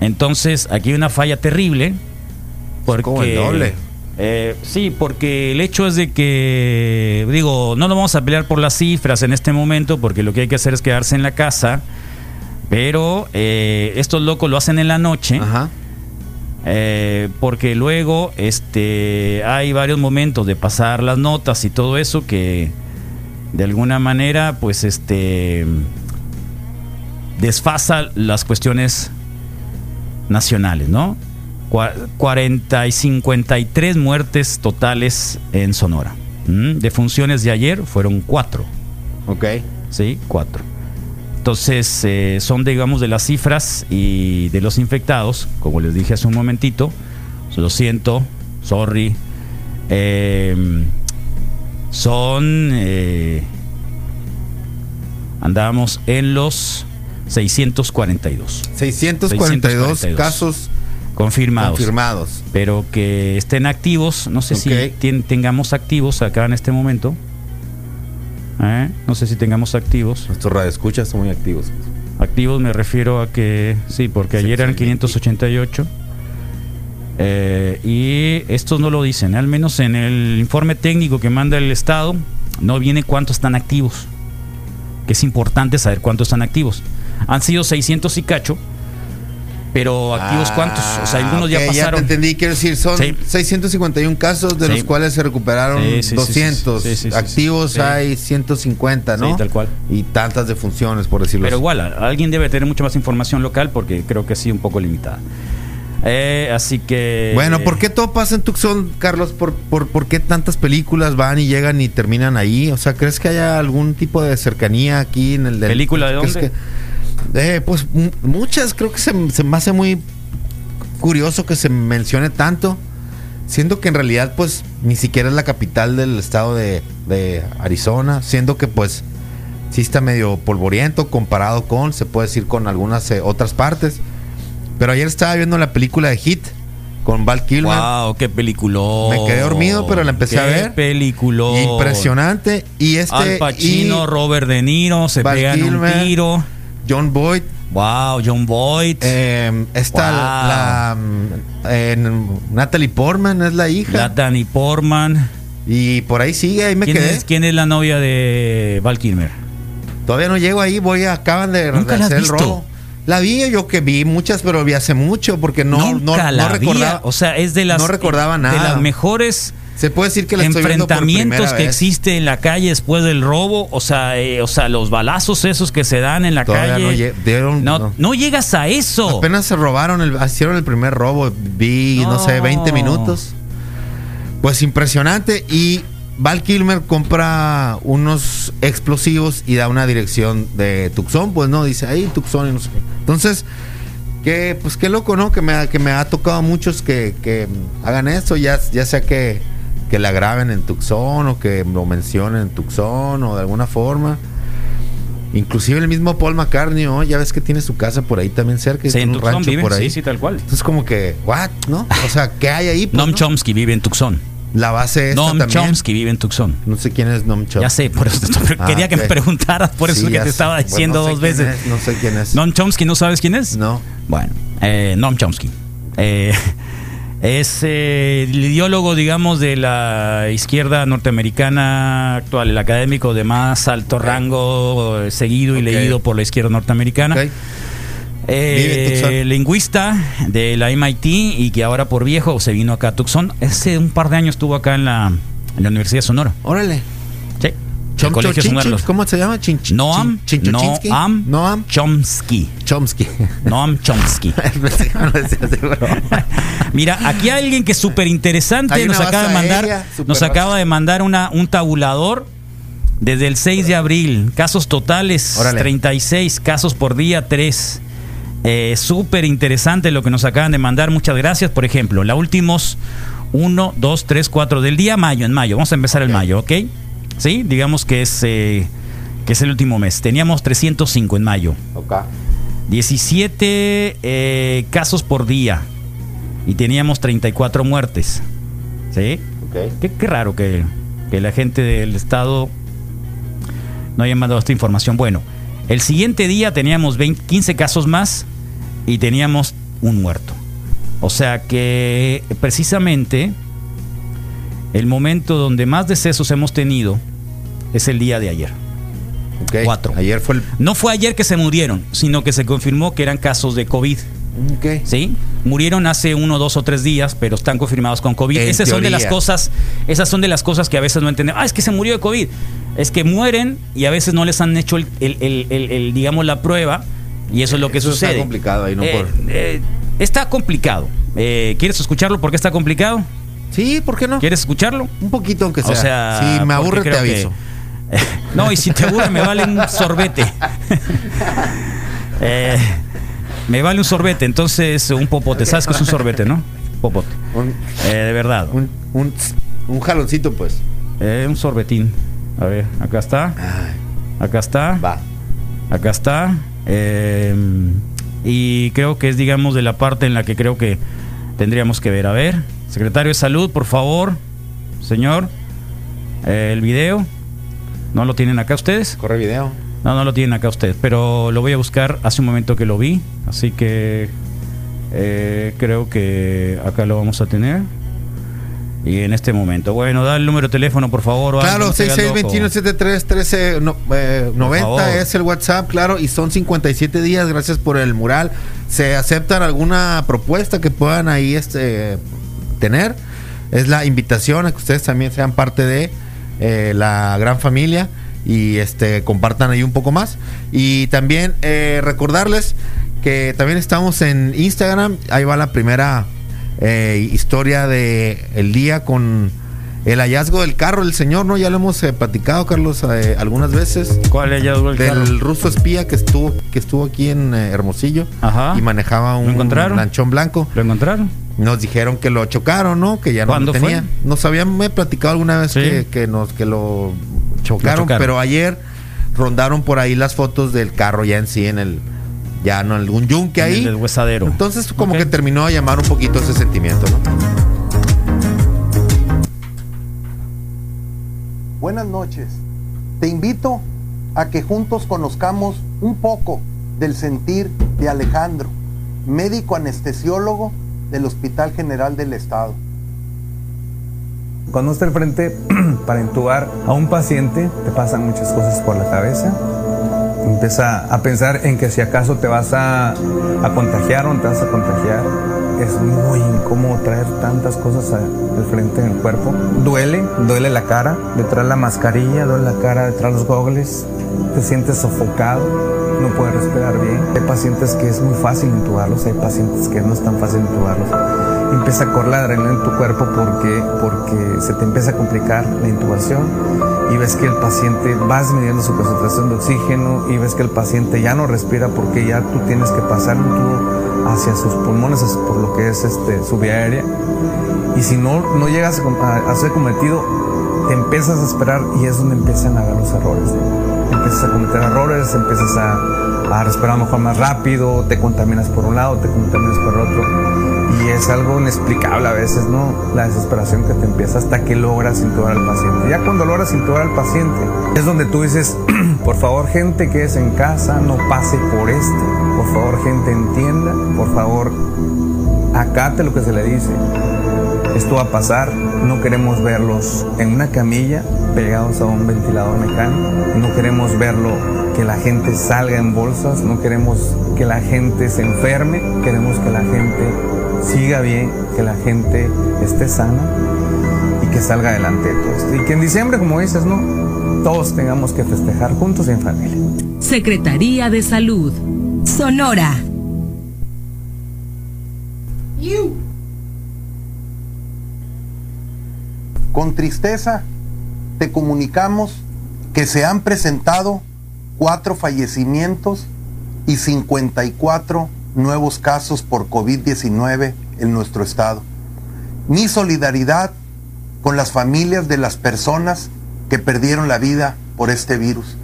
Entonces, aquí hay una falla terrible. Porque, como el doble. Eh, sí, porque el hecho es de que, digo, no nos vamos a pelear por las cifras en este momento, porque lo que hay que hacer es quedarse en la casa. Pero eh, estos locos lo hacen en la noche. Ajá. Eh, porque luego este hay varios momentos de pasar las notas y todo eso que de alguna manera pues este desfasa las cuestiones nacionales, ¿no? Cua- 40 y 53 muertes totales en Sonora. ¿Mm? De funciones de ayer fueron cuatro. Ok. ¿sí? Cuatro. Entonces, eh, son, digamos, de las cifras y de los infectados, como les dije hace un momentito. Lo siento, sorry. Eh, son. Eh, andábamos en los 642. 642, 642. casos confirmados. confirmados. Pero que estén activos, no sé si tien- tengamos activos acá en este momento. ¿Eh? No sé si tengamos activos. Nuestros radioescuchas son muy activos. Activos me refiero a que sí, porque ayer eran 588. Eh, y estos no lo dicen, al menos en el informe técnico que manda el Estado, no viene cuántos están activos. Que es importante saber cuántos están activos. Han sido 600 y cacho, pero activos cuántos. O sea, algunos ya Ah, pasaron. te entendí, quiero decir, son Sí. 651 casos, de Sí. los cuales se recuperaron Sí, sí, sí, 200. sí, sí, sí, sí, Activos hay 150, ¿no? Sí, tal cual. Y tantas defunciones, por decirlo Pero así. igual, a- alguien debe tener mucha más información local porque creo que sí, un poco limitada. Eh, así que. Bueno, ¿por qué todo pasa en Tucson, Carlos? ¿Por, por, por qué tantas películas van y llegan y terminan ahí? O sea, ¿crees que haya algún tipo de cercanía aquí en el... del- ¿Película de ¿crees dónde? que- eh, pues muchas, creo que se, se me hace muy curioso que se mencione tanto, siendo que en realidad pues ni siquiera es la capital del estado de, de Arizona, siendo que pues sí está medio polvoriento comparado con, se puede decir, con algunas eh, otras partes. Pero ayer estaba viendo la película de Hit con Val Kilmer. Wow, qué peliculón. Me quedé dormido, pero la empecé a Qué ver. peliculón. Impresionante. Y este. Al Pacino, y Robert De Niro se Val pegan un tiro. John Boyd. Wow, John Boyd. eh, está Wow. la. en- Natalie Portman es la hija. Danny Portman. y por ahí sigue, ahí me ¿Quién quedé. es, ¿Quién es la novia de Val Kilmer? Todavía no llego ahí, voy a, acaban de, ¿Nunca de la hacer el robo. La vi, yo que vi muchas, pero vi hace mucho, porque no, no, Nunca no la recordaba. vi. O sea, es de las, no recordaba de nada. las mejores Se puede decir que la estoy viendo por enfrentamientos que vez. existe en la calle después del robo, o sea, eh, o sea, los balazos esos que se dan en la Todavía calle. no lle- dieron- no, no. no llegas a eso. Apenas se robaron, el, hicieron el primer robo, vi, no. Sé, 20 minutos. Pues impresionante. Y Val Kilmer compra unos explosivos y da una dirección de Tucson, pues no, dice ahí Tucson y no sé qué. Entonces, que, pues qué loco, ¿no? Que me, ha- que me ha tocado a muchos que, que hagan eso, ya, ya sea que, que la graben en Tucson o que lo mencionen en Tucson o de alguna forma. Inclusive el mismo Paul McCartney, ¿no? ya ves que tiene su casa por ahí también cerca, Sí, en un rancho viven, por ahí. sí, sí, tal cual. Entonces como que, what, ¿no? O sea, ¿qué hay ahí? Pues, Noam ¿no? Chomsky vive en Tucson. La base esta Noam también. Chomsky vive en Tucson. No sé quién es Noam Chomsky. Ya sé, por eso te- Ah, quería que me preguntaras, por eso Sí, que te sé. estaba Bueno, diciendo no sé dos veces. es, no sé quién es. Noam Chomsky, ¿no sabes quién es? No. Bueno, eh, Noam Chomsky. Eh, es eh, el ideólogo, digamos, de la izquierda norteamericana actual, el académico de más alto rango, eh, seguido y leído por la izquierda norteamericana. Ok. Vive en Eh, lingüista de la MIT y que ahora por viejo se vino acá a Tucson. Hace un par de años estuvo acá en la, en la Universidad de Sonora. Órale. Chom- colegio Chom- ¿Cómo se llama? Chin- chin- Noam? Noam, Noam Chomsky. Chomsky. Noam Chomsky. Broma. Mira, aquí hay alguien que es súper interesante. Nos acaba de mandar, aérea, nos acaba de mandar una, un tabulador desde el 6 de abril. Casos totales, Órale. 36 casos por día, 3. Eh, súper interesante lo que nos acaban de mandar. Muchas gracias. Por ejemplo, la últimos 1, 2, 3, 4 del día mayo, en mayo. Vamos a empezar el mayo, ¿ok? Sí, digamos que es, eh, que es el último mes. Teníamos 305 en mayo. Ok. 17 eh, casos por día y teníamos 34 muertes. ¿Sí? Ok. Qué, qué raro que, que la gente del Estado no haya mandado esta información. Bueno, el siguiente día teníamos 20 15 casos más y teníamos un muerto. O sea que precisamente el momento donde más decesos hemos tenido es el día de ayer. Cuatro. Ayer fue el. No fue ayer que se murieron, sino que se confirmó que eran casos de COVID. ¿Sí? Murieron hace uno, dos o tres días, pero están confirmados con COVID. En esas son de las cosas, esas son de las cosas que a veces no entendemos. Ah, es que se murió de COVID. Es que mueren y a veces no les han hecho el, el- el- digamos, la prueba. Y eso es lo que Eso está sucede. complicado ahí, ¿no? Eh, Por- eh, está complicado. Eh, ¿Quieres escucharlo? ¿Por qué está complicado? Sí, ¿por qué no? ¿Quieres escucharlo? Un poquito aunque sea. O sea, si me porque aburre te que aviso. No, y si te aburre me vale un sorbete. Eh, me vale un sorbete, entonces un popote. ¿Sabes qué es un sorbete, no? Popote. Un, Eh, de verdad. un, un, un jaloncito, pues. Eh, un sorbetín. A ver, acá está. Acá está. Va. Acá está. Eh, y creo que es, digamos, de la parte en la que creo que tendríamos que ver. A ver, secretario de Salud, por favor. Señor, eh, el video. ¿No lo tienen acá ustedes? Corre video. No, no lo tienen acá ustedes, pero lo voy a buscar hace un momento que lo vi, así que eh, creo que acá lo vamos a tener. Y en este momento. Bueno, da el número de teléfono, por favor. Claro, no se haga loco. 6621-731390 no, eh, 90 favor. es el WhatsApp, claro, y son 57 días, gracias por el mural. ¿Se aceptan alguna propuesta que puedan ahí este tener? Es la invitación a que ustedes también sean parte de eh, la gran familia y este compartan ahí un poco más. Y también eh, recordarles que también estamos en Instagram, ahí va la primera eh, historia de el día con el hallazgo del carro del señor, ¿no? Ya lo hemos eh, platicado, Carlos, eh, algunas veces. ¿Cuál el Del carro? ruso espía que estuvo que estuvo aquí en Hermosillo Ajá. y manejaba un encontraron? lanchón blanco. ¿Lo encontraron? Nos dijeron que lo chocaron, ¿no? Que ya no ¿Cuándo lo tenía. fue? Nos habían me platicado alguna vez Sí. que, que nos que lo chocaron, Lo chocaron. pero ayer rondaron por ahí las fotos del carro ya en sí en el ya no en algún yunque En ahí. el del huesadero. Entonces como que terminó a llamar un poquito ese sentimiento, ¿no? Buenas noches. Te invito a que juntos conozcamos un poco del sentir de Alejandro, médico anestesiólogo del Hospital General del Estado. Cuando está al frente para intubar a un paciente, te pasan muchas cosas por la cabeza. Empieza a pensar en que si acaso te vas a, a contagiar o no te vas a contagiar. Es muy incómodo traer tantas cosas al frente en el cuerpo. Duele, duele la cara, detrás la mascarilla, duele la cara, detrás los gogles. Te sientes sofocado, no puedes respirar bien. Hay pacientes que es muy fácil intubarlos, hay pacientes que no es tan fácil intubarlos empieza a correr la adrenalina en tu cuerpo porque, porque se te empieza a complicar la intubación y ves que el paciente va disminuyendo su concentración de oxígeno y ves que el paciente ya no respira porque ya tú tienes que pasar un tubo hacia sus pulmones, por lo que es este, su vía aérea. Y si no, no llegas a, ser cometido, empiezas a esperar y es donde empiezan a ver los errores. Empiezas a cometer errores, empiezas a, a respirar mejor más rápido, te contaminas por un lado, te contaminas por el otro. Y es algo inexplicable a veces, ¿no? La desesperación que te empieza hasta que logras intubar al paciente. Ya cuando logras intubar al paciente, es donde tú dices, por favor, gente que es en casa, no pase por esto. Por favor, gente, entienda. Por favor, acate lo que se le dice. Esto va a pasar, no queremos verlos en una camilla pegados a un ventilador mecánico, no queremos verlo que la gente salga en bolsas, no queremos que la gente se enferme, queremos que la gente siga bien, que la gente esté sana y que salga adelante de todo esto. Y que en diciembre, como dices, ¿no? Todos tengamos que festejar juntos y en familia. Secretaría de Salud. Sonora. Con tristeza te comunicamos que se han presentado cuatro fallecimientos y 54 nuevos casos por COVID-19 en nuestro estado. Mi solidaridad con las familias de las personas que perdieron la vida por este virus.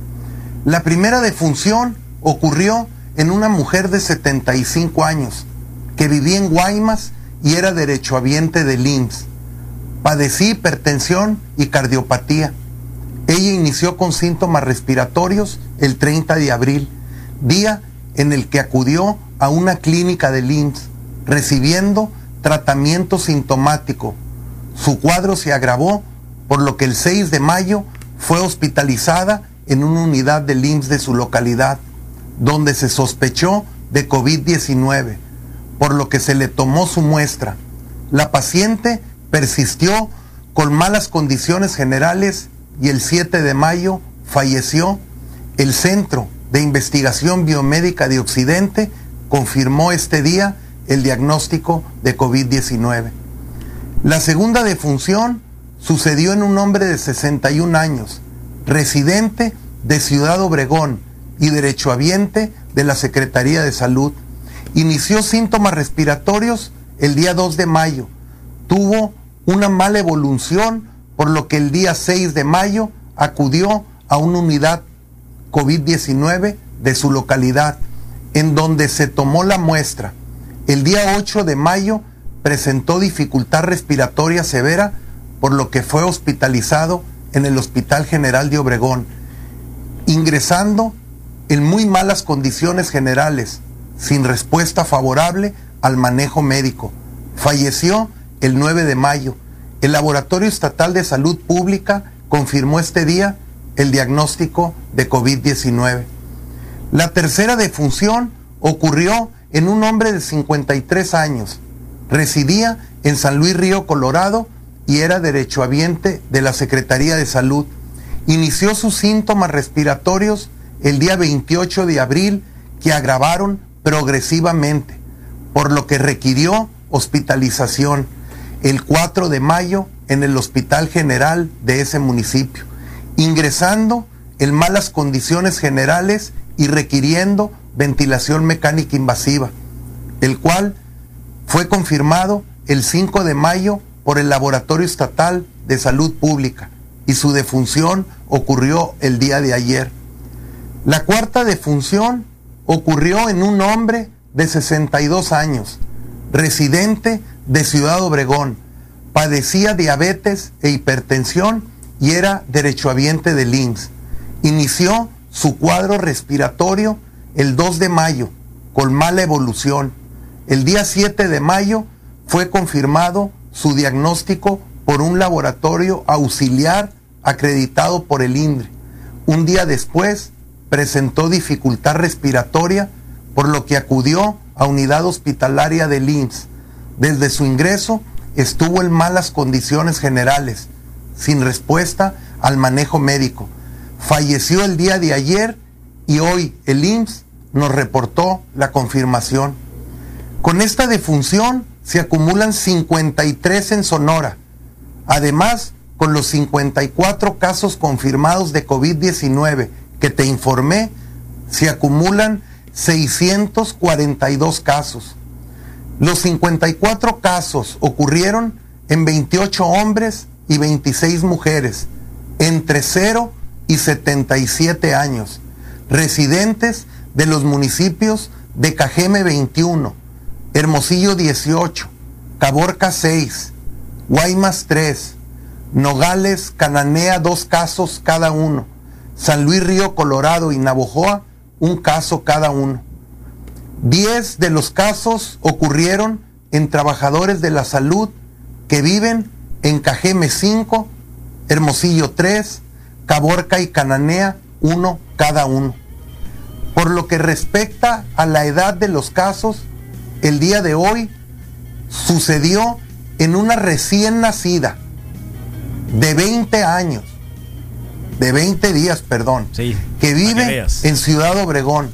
La primera defunción ocurrió en una mujer de 75 años que vivía en Guaymas y era derechohabiente del IMSS. Padecí hipertensión y cardiopatía. Ella inició con síntomas respiratorios el 30 de abril, día en el que acudió a una clínica del IMSS, recibiendo tratamiento sintomático. Su cuadro se agravó, por lo que el 6 de mayo fue hospitalizada en una unidad del IMSS de su localidad, donde se sospechó de COVID-19, por lo que se le tomó su muestra. La paciente persistió con malas condiciones generales y el 7 de mayo falleció. El Centro de Investigación Biomédica de Occidente confirmó este día el diagnóstico de COVID-19. La segunda defunción sucedió en un hombre de 61 años, residente de Ciudad Obregón y derechohabiente de la Secretaría de Salud. Inició síntomas respiratorios el día 2 de mayo. Tuvo una mala evolución, por lo que el día 6 de mayo acudió a una unidad COVID-19 de su localidad, en donde se tomó la muestra. El día 8 de mayo presentó dificultad respiratoria severa, por lo que fue hospitalizado en el Hospital General de Obregón, ingresando en muy malas condiciones generales, sin respuesta favorable al manejo médico. Falleció el 9 de mayo. El Laboratorio Estatal de Salud Pública confirmó este día el diagnóstico de COVID-19. La tercera defunción ocurrió en un hombre de 53 años. Residía en San Luis Río, Colorado, y era derechohabiente de la Secretaría de Salud. Inició sus síntomas respiratorios el día 28 de abril que agravaron progresivamente, por lo que requirió hospitalización el 4 de mayo en el Hospital General de ese municipio ingresando en malas condiciones generales y requiriendo ventilación mecánica invasiva, el cual fue confirmado el 5 de mayo por el Laboratorio Estatal de Salud Pública y su defunción ocurrió el día de ayer. La cuarta defunción ocurrió en un hombre de 62 años, residente de Ciudad Obregón, padecía diabetes e hipertensión y era derechohabiente del IMSS. Inició su cuadro respiratorio el 2 de mayo con mala evolución. El día 7 de mayo fue confirmado su diagnóstico por un laboratorio auxiliar acreditado por el INDRE. Un día después presentó dificultad respiratoria, por lo que acudió a unidad hospitalaria del IMSS. Desde su ingreso estuvo en malas condiciones generales sin respuesta al manejo médico. Falleció el día de ayer y hoy el IMSS nos reportó la confirmación. Con esta defunción se acumulan 53 en Sonora. Además, con los 54 casos confirmados de COVID-19 que te informé, se acumulan 642 casos. Los 54 casos ocurrieron en 28 hombres y 26 mujeres entre 0 y 77 años, residentes de los municipios de Cajeme 21, Hermosillo 18, Caborca 6, Guaymas 3, Nogales, Cananea dos casos cada uno, San Luis Río Colorado y Navojoa un caso cada uno. Diez de los casos ocurrieron en trabajadores de la salud que viven en Cajeme 5, Hermosillo 3, Caborca y Cananea 1 cada uno. Por lo que respecta a la edad de los casos, el día de hoy sucedió en una recién nacida de 20 años, de 20 días, perdón, que vive en Ciudad Obregón.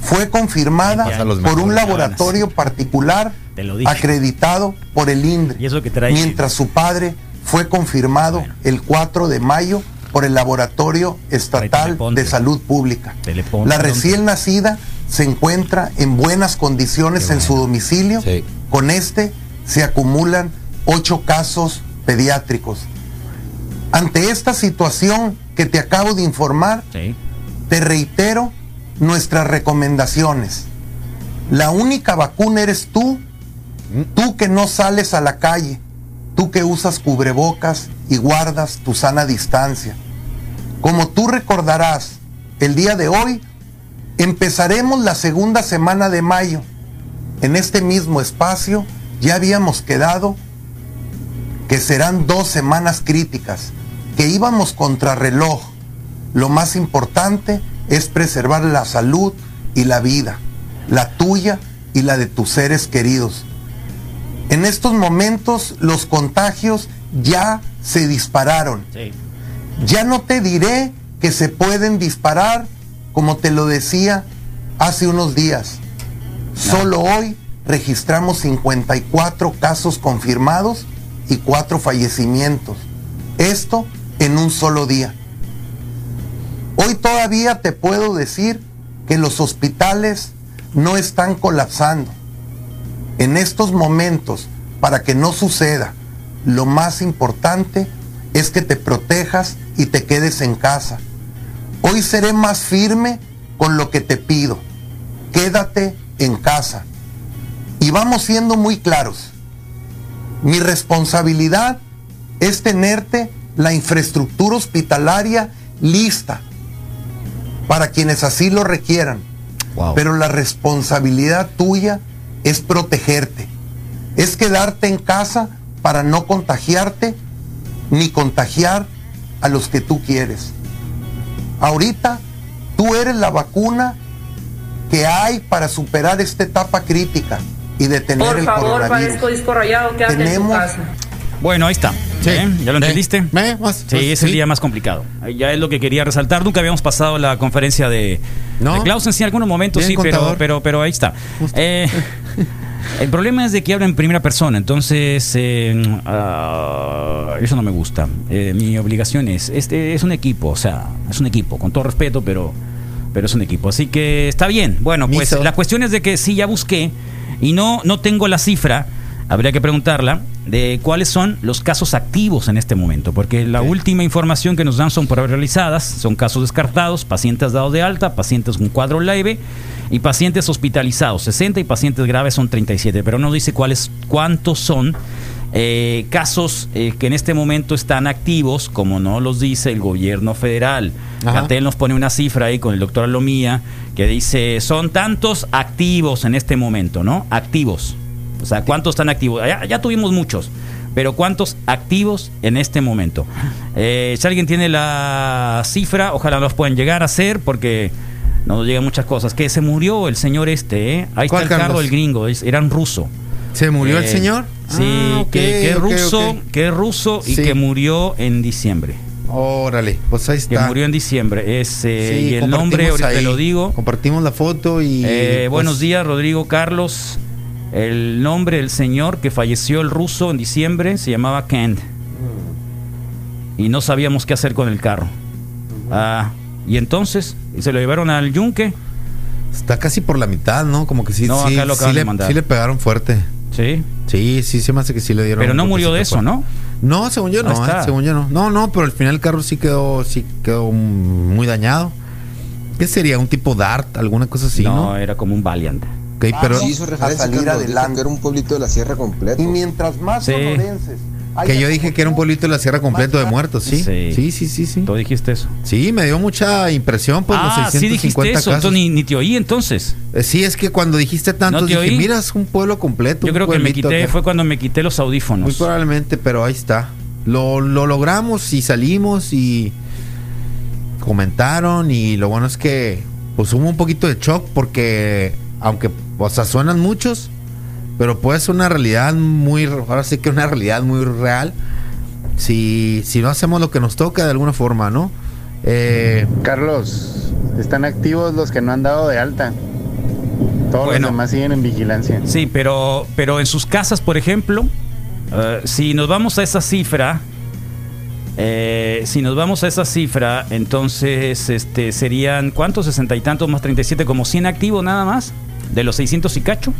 Fue confirmada por un laboratorio particular acreditado por el INDRE, mientras su padre fue confirmado el 4 de mayo por el Laboratorio Estatal de Salud Pública. La recién nacida se encuentra en buenas condiciones en su domicilio. Con este se acumulan ocho casos pediátricos. Ante esta situación que te acabo de informar, te reitero nuestras recomendaciones. La única vacuna eres tú Tú que no sales a la calle, tú que usas cubrebocas y guardas tu sana distancia. Como tú recordarás, el día de hoy empezaremos la segunda semana de mayo. En este mismo espacio ya habíamos quedado que serán dos semanas críticas, que íbamos contra reloj. Lo más importante es preservar la salud y la vida, la tuya y la de tus seres queridos. En estos momentos los contagios ya se dispararon. Ya no te diré que se pueden disparar como te lo decía hace unos días. Solo hoy registramos 54 casos confirmados y 4 fallecimientos. Esto en un solo día. Hoy todavía te puedo decir que los hospitales no están colapsando. En estos momentos, para que no suceda, lo más importante es que te protejas y te quedes en casa. Hoy seré más firme con lo que te pido. Quédate en casa. Y vamos siendo muy claros. Mi responsabilidad es tenerte la infraestructura hospitalaria lista para quienes así lo requieran. Pero la responsabilidad tuya es protegerte, es quedarte en casa para no contagiarte ni contagiar a los que tú quieres. Ahorita tú eres la vacuna que hay para superar esta etapa crítica y detener Por el favor, coronavirus. parezco disco rayado, quédate en tu Tenemos- casa. Bueno, ahí está. ¿Eh? ¿Ya lo entendiste? más- sí, es el día más complicado. Ya es lo que quería resaltar. Nunca habíamos pasado la conferencia de, de Clausen, sí, en algunos momentos Bien, sí, pero, pero, pero ahí está. Eh, el problema es de que habla en primera persona, entonces eh, ah, eso no me gusta. Eh, mi obligación es, este es un equipo, o sea, es un equipo, con todo respeto, pero, pero es un equipo. Así que está bien. Bueno, pues Miso. la cuestión es de que sí, ya busqué y no, no tengo la cifra. Habría que preguntarla de cuáles son los casos activos en este momento, porque la última información que nos dan son pruebas realizadas, son casos descartados, pacientes dados de alta, pacientes con cuadro leve y pacientes hospitalizados, 60 y pacientes graves son 37, pero no dice cuáles, cuántos son eh, casos eh, que en este momento están activos, como no los dice el gobierno federal. Ajá. Gatel nos pone una cifra ahí con el doctor Alomía que dice, son tantos activos en este momento, ¿no? Activos. O sea, ¿cuántos están activos? Ya, ya tuvimos muchos, pero ¿cuántos activos en este momento? Eh, si alguien tiene la cifra, ojalá los puedan llegar a hacer porque nos llegan muchas cosas. Que se murió el señor este, ¿eh? Ahí está ¿Cuál, el carro del gringo, era un ruso. ¿Se murió el Eh, señor? Sí, Ah, que, que ruso, que ruso y Sí. que murió en diciembre. Órale, pues ahí Que está. murió en diciembre. Es, eh, Sí, y el nombre, ahorita te lo digo. Compartimos la foto y. Eh, pues, buenos días, Rodrigo Carlos. El nombre del señor que falleció el ruso en diciembre se llamaba Kent. Y no sabíamos qué hacer con el carro. Ah, y entonces, ¿y se lo llevaron al yunque. Está casi por la mitad, ¿no? Como que sí, No, sí, sí le, mandar. sí le pegaron fuerte. Sí. Sí, sí, se me hace que sí le dieron. Pero no murió de eso, ¿no? fuerte. No, según yo no, está. eh, según yo no. No, no, pero al final el carro sí quedó, sí quedó muy dañado. ¿Qué sería? ¿Un tipo Dart? ¿Alguna cosa así, no? no, era como un Valiant. Ok, pero Sí hizo referencia, a salir adelante. era un pueblito de la sierra completo. Y mientras más Sí. sonorenses que yo dije que era un pueblito de la Sierra completo de muertos, ¿sí? Sí. Sí, sí, sí, sí. Tú dijiste eso. Sí, me dio mucha impresión pues ah, los sí 650 dijiste eso. casos. Entonces ni, ni te oí entonces. Eh, Sí, es que cuando dijiste tanto ¿No dije, oí? mira, es un pueblo completo. Yo creo que me quité, acá". fue cuando me quité los audífonos. Muy probablemente, pero ahí está. Lo, lo logramos y salimos y comentaron y lo bueno es que pues hubo un poquito de shock porque aunque o sea suenan muchos pero puede ser una realidad muy ahora sí que una realidad muy real si, si no hacemos lo que nos toca de alguna forma no eh, Carlos, están activos los que no han dado de alta. Todos Bueno. los demás siguen en vigilancia. Sí, pero, pero en sus casas, por ejemplo, eh, si nos vamos a esa cifra, eh, si nos vamos a esa cifra, entonces este serían ¿cuántos? 60 y tantos más 37, como 100 activos nada más, de los 600 y cacho.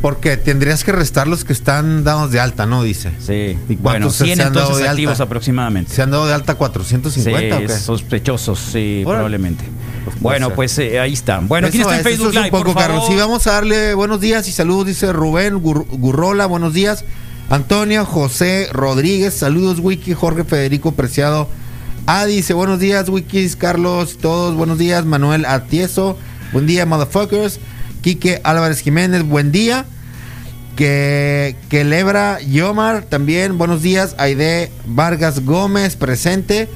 Porque tendrías que restar los que están dados de alta no dice Sí, ¿Y bueno, cuántos se 100 han dado de activos alta? aproximadamente. se han dado de alta 450 Sí, o qué? sospechosos, sí, probablemente. Pues bueno, pues eh, ahí está. Bueno, ¿quién está en Facebook es un poco, por Carlos. favor? Sí, vamos a darle buenos días y saludos, dice Rubén Gur- Gurrola, buenos días. Antonio José Rodríguez, saludos, Wiki, Jorge Federico Preciado. Ah, dice, buenos días, Wikis, Carlos, todos, buenos días. Manuel Atieso, buen día, motherfuckers. Quique Álvarez Jiménez, buen día. Que, que Lebra Yomar, también, buenos días. Aide Vargas Gómez, presente.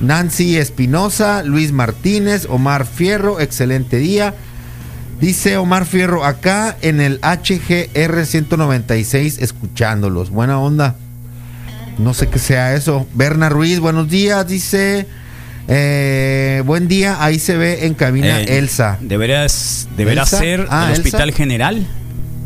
Nancy Espinosa, Luis Martínez, Omar Fierro, excelente día. Dice Omar Fierro, acá en el HGR 196, escuchándolos. Buena onda. No sé qué sea eso. Berna Ruiz, buenos días, dice. Eh, buen día, ahí se ve en cabina Eh, Elsa. Deberías, deberá ¿Elsa? ser Ah, el Elsa. Hospital General.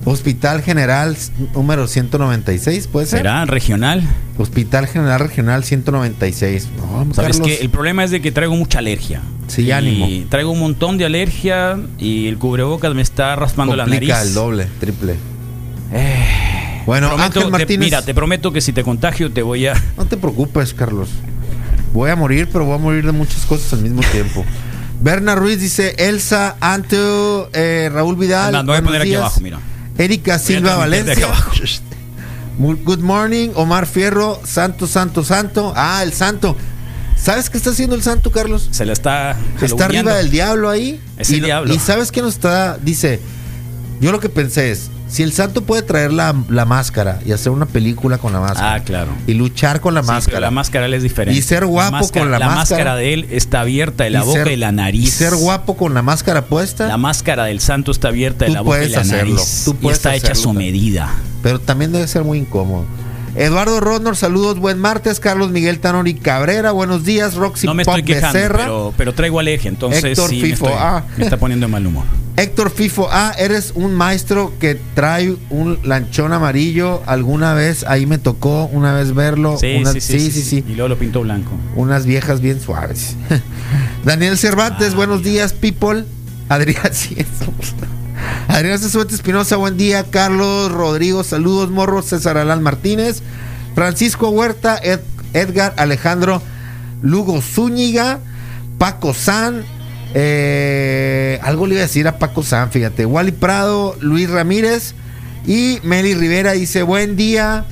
Hospital General número 196, ¿puede ser? ¿Será regional? Hospital General Regional 196. No, Sabes que el problema es de que traigo mucha alergia. Sí, y ánimo. Traigo un montón de alergia y el cubrebocas me está raspando la nariz. el doble, triple. Eh, Bueno, prometo- Ángel te- Martínez. mira, te prometo que si te contagio te voy a... No te preocupes, Carlos. Voy a morir, pero voy a morir de muchas cosas al mismo tiempo. Berna Ruiz dice Elsa, Anteo, eh, Raúl Vidal. Anda, lo voy a poner aquí abajo, mira. Erika Silva Valencia. Good morning, Omar Fierro, Santo, Santo, Santo. Ah, el Santo. ¿Sabes qué está haciendo el Santo, Carlos? Se la está... Está arriba del diablo ahí. Es y, el lo- diablo. y sabes qué nos está. Dice. Yo lo que pensé es. Si el santo puede traer la, la máscara y hacer una película con la máscara. Ah, claro. Y luchar con la Sí, pero máscara. la máscara él es diferente. Y ser guapo máscara- con la La máscara. máscara de él está abierta de la Y boca ser- y la nariz. Y ser guapo con la máscara puesta. La máscara del santo está abierta de Tú la boca y la hacerlo, nariz. tú y está hecha a su medida. Pero también debe ser muy incómodo. Eduardo Rodnor, saludos, buen martes. Carlos Miguel Tanori Cabrera, buenos días. Roxy No me Pop estoy quejando, Becerra. pero, pero traigo alergia, entonces Héctor sí me, Fifo, estoy- ah. me está poniendo de mal humor. Héctor Fifo, ah, eres un maestro que trae un lanchón amarillo. Alguna vez ahí me tocó una vez verlo. Sí, Una- sí, sí, sí, sí. Y luego lo pintó blanco. Unas viejas bien suaves. Daniel Cervantes, Ah, buenos días, people. Adrián, sí, somos- Adrián Cesuete Espinosa, buen día. Carlos Rodrigo, saludos, morro. César Alán Martínez. Francisco Huerta, Ed- Edgar Alejandro Lugo Zúñiga, Paco San. eh, algo le iba a decir a Paco San, fíjate. Wally Prado, Luis Ramírez y Meli Rivera dice: Buen día.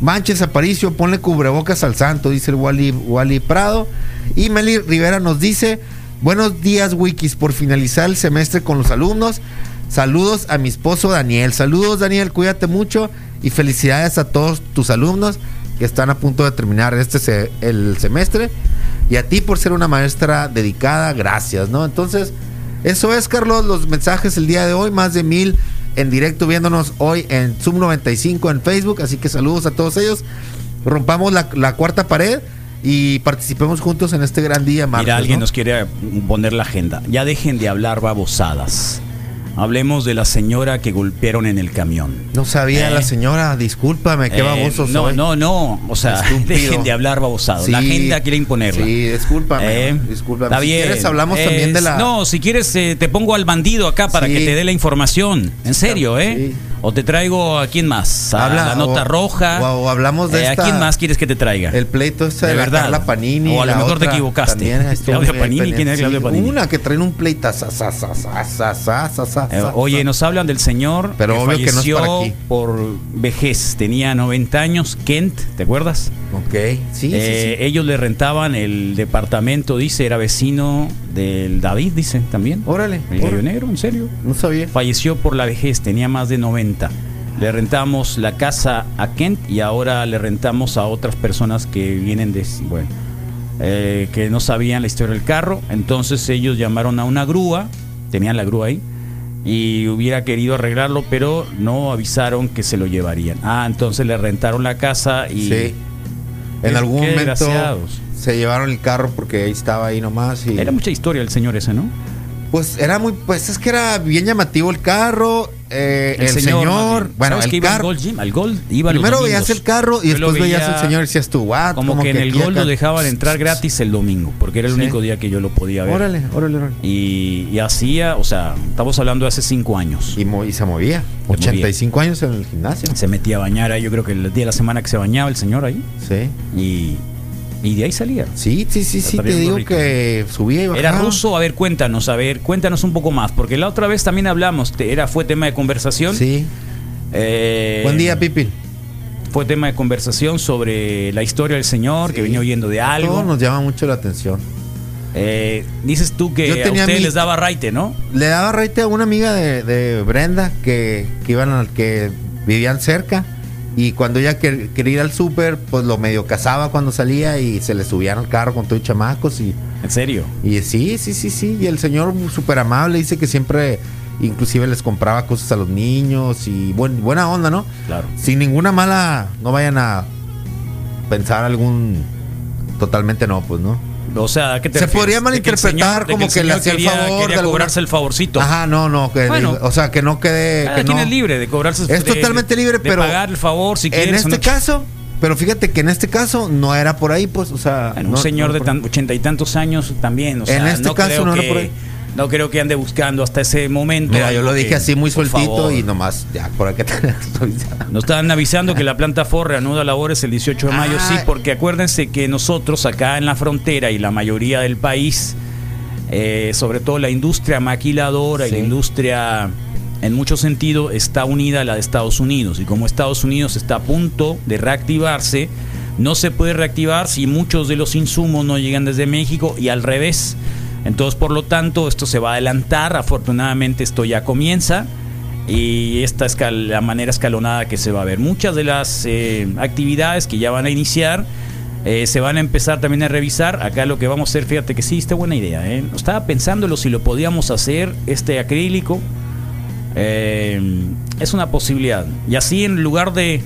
Manches Aparicio, ponle cubrebocas al santo, dice el Wally, Wally Prado. Y Meli Rivera nos dice, buenos días Wikis, por finalizar el semestre con los alumnos. Saludos a mi esposo Daniel. Saludos Daniel, cuídate mucho y felicidades a todos tus alumnos que están a punto de terminar este se- el semestre. Y a ti por ser una maestra dedicada, gracias, ¿no? Entonces, eso es, Carlos, los mensajes el día de hoy, más de mil en directo viéndonos hoy en Zoom 95 en Facebook, así que saludos a todos ellos. Rompamos la, la cuarta pared y participemos juntos en este gran día, martes, Mira, alguien ¿no? nos quiere poner la agenda. Ya dejen de hablar babosadas. Hablemos de la señora que golpearon en el camión. No sabía Eh. la señora, discúlpame, qué Eh, baboso no, soy. no, no. O sea, Estúpido. dejen de hablar babosadas. la agenda quiere imponerla. Sí, discúlpame. Eh, discúlpame. Está si bien. quieres hablamos Es- también de la No, si quieres eh, te pongo al bandido acá para Sí. que te dé la información. En serio, ¿eh? Sí. O te traigo a quién más. A Habla- la nota o- roja. o- o hablamos de Eh, esta- ¿A quién más quieres que te traiga? el pleito este de, De la verdad. Carla Panini. O a lo mejor te equivocaste. Claudia Panini. ¿quién Claudia Sí, Panini? Una que traen un pleita. Le rentamos la casa a Kent y ahora le rentamos a otras personas que vienen de. Bueno, eh, que no sabían la historia del carro. Entonces ellos llamaron a una grúa, tenían la grúa ahí, y hubiera querido arreglarlo, pero no avisaron que se lo llevarían. Ah, entonces le rentaron la casa y. Sí. En algún momento se llevaron el carro porque estaba ahí nomás. Y... Era mucha historia el señor ese, ¿no? Pues era muy, pues es que era bien llamativo el carro eh, el, señor, más bien. bueno, ¿Sabes el carro. Gold Gym? Al Gold iba Primero veías el carro y Yo después veías veía al señor y decías tú, what? Como, que en el Gold acá- lo dejaban entrar gratis el domingo, porque era el Sí. único día que yo lo podía ver. Órale, órale, órale. Y, y hacía, o sea, estamos hablando de hace cinco años. Y, se movía. Se 85 años en el gimnasio. Se metía a bañar ahí, yo creo que el día de la semana que se bañaba el señor ahí. Sí. Y, y de ahí salía. Sí, sí, sí, sí, te digo rico. que subía y bajaba. Era ruso, a ver, cuéntanos, a ver, cuéntanos un poco más, porque la otra vez también hablamos, te- era fue tema de conversación. Sí. Eh, Buen día, Pipi. Fue tema de conversación sobre la historia del señor, que venía oyendo de algo. Todo nos llama mucho la atención. Eh, dices tú que Yo a tenía mi- les daba raite, ¿no? Le daba raite a una amiga de, de Brenda que, que iban al que vivían cerca y cuando ella quer- quería ir al súper, pues lo medio cazaba cuando salía y se le subían al carro con todos chamacos y, ¿En serio? y sí, sí, sí, sí. Y el señor súper amable dice que siempre inclusive les compraba cosas a los niños y buen- buena onda, ¿no? Claro. Sin ninguna mala, no vayan a pensar algún totalmente no, pues, ¿no? O sea, ¿a qué te Se podría que el malinterpretar señor- como que le hacía el favor Quería de alguna- cobrarse el favorcito. Ajá, no, no, que Bueno. o sea, que no quede Cada que quien no. es libre de cobrarse Es de- totalmente libre, de pero pagar el favor si en quieres este no. caso Pero fíjate que en este caso no era por ahí, pues, o sea. Bueno, no- un señor de tan- ochenta y tantos años también. O sea, En este no caso no era que, por ahí. No creo que ande buscando hasta ese momento. Mira, yo lo dije que, así muy sueltito y nomás, ya, por acá Nos estaban avisando que la planta Ford reanuda labores el 18 de mayo, Ah. sí, porque acuérdense que nosotros acá en la frontera y la mayoría del país, eh, sobre todo la industria maquiladora y la industria en muchos sentidos está unida a la de Estados Unidos. Y como Estados Unidos está a punto de reactivarse, no se puede reactivar si muchos de los insumos no llegan desde México y al revés. Entonces, por lo tanto, esto se va a adelantar. Afortunadamente, esto ya comienza. Y esta es la manera escalonada que se va a ver. Muchas de las eh, actividades que ya van a iniciar eh, se van a empezar también a revisar. Acá lo que vamos a hacer, fíjate que sí, está buena idea. ¿eh? Estaba pensándolo si lo podíamos hacer, este acrílico. Eh, es una posibilidad. Y así en lugar de...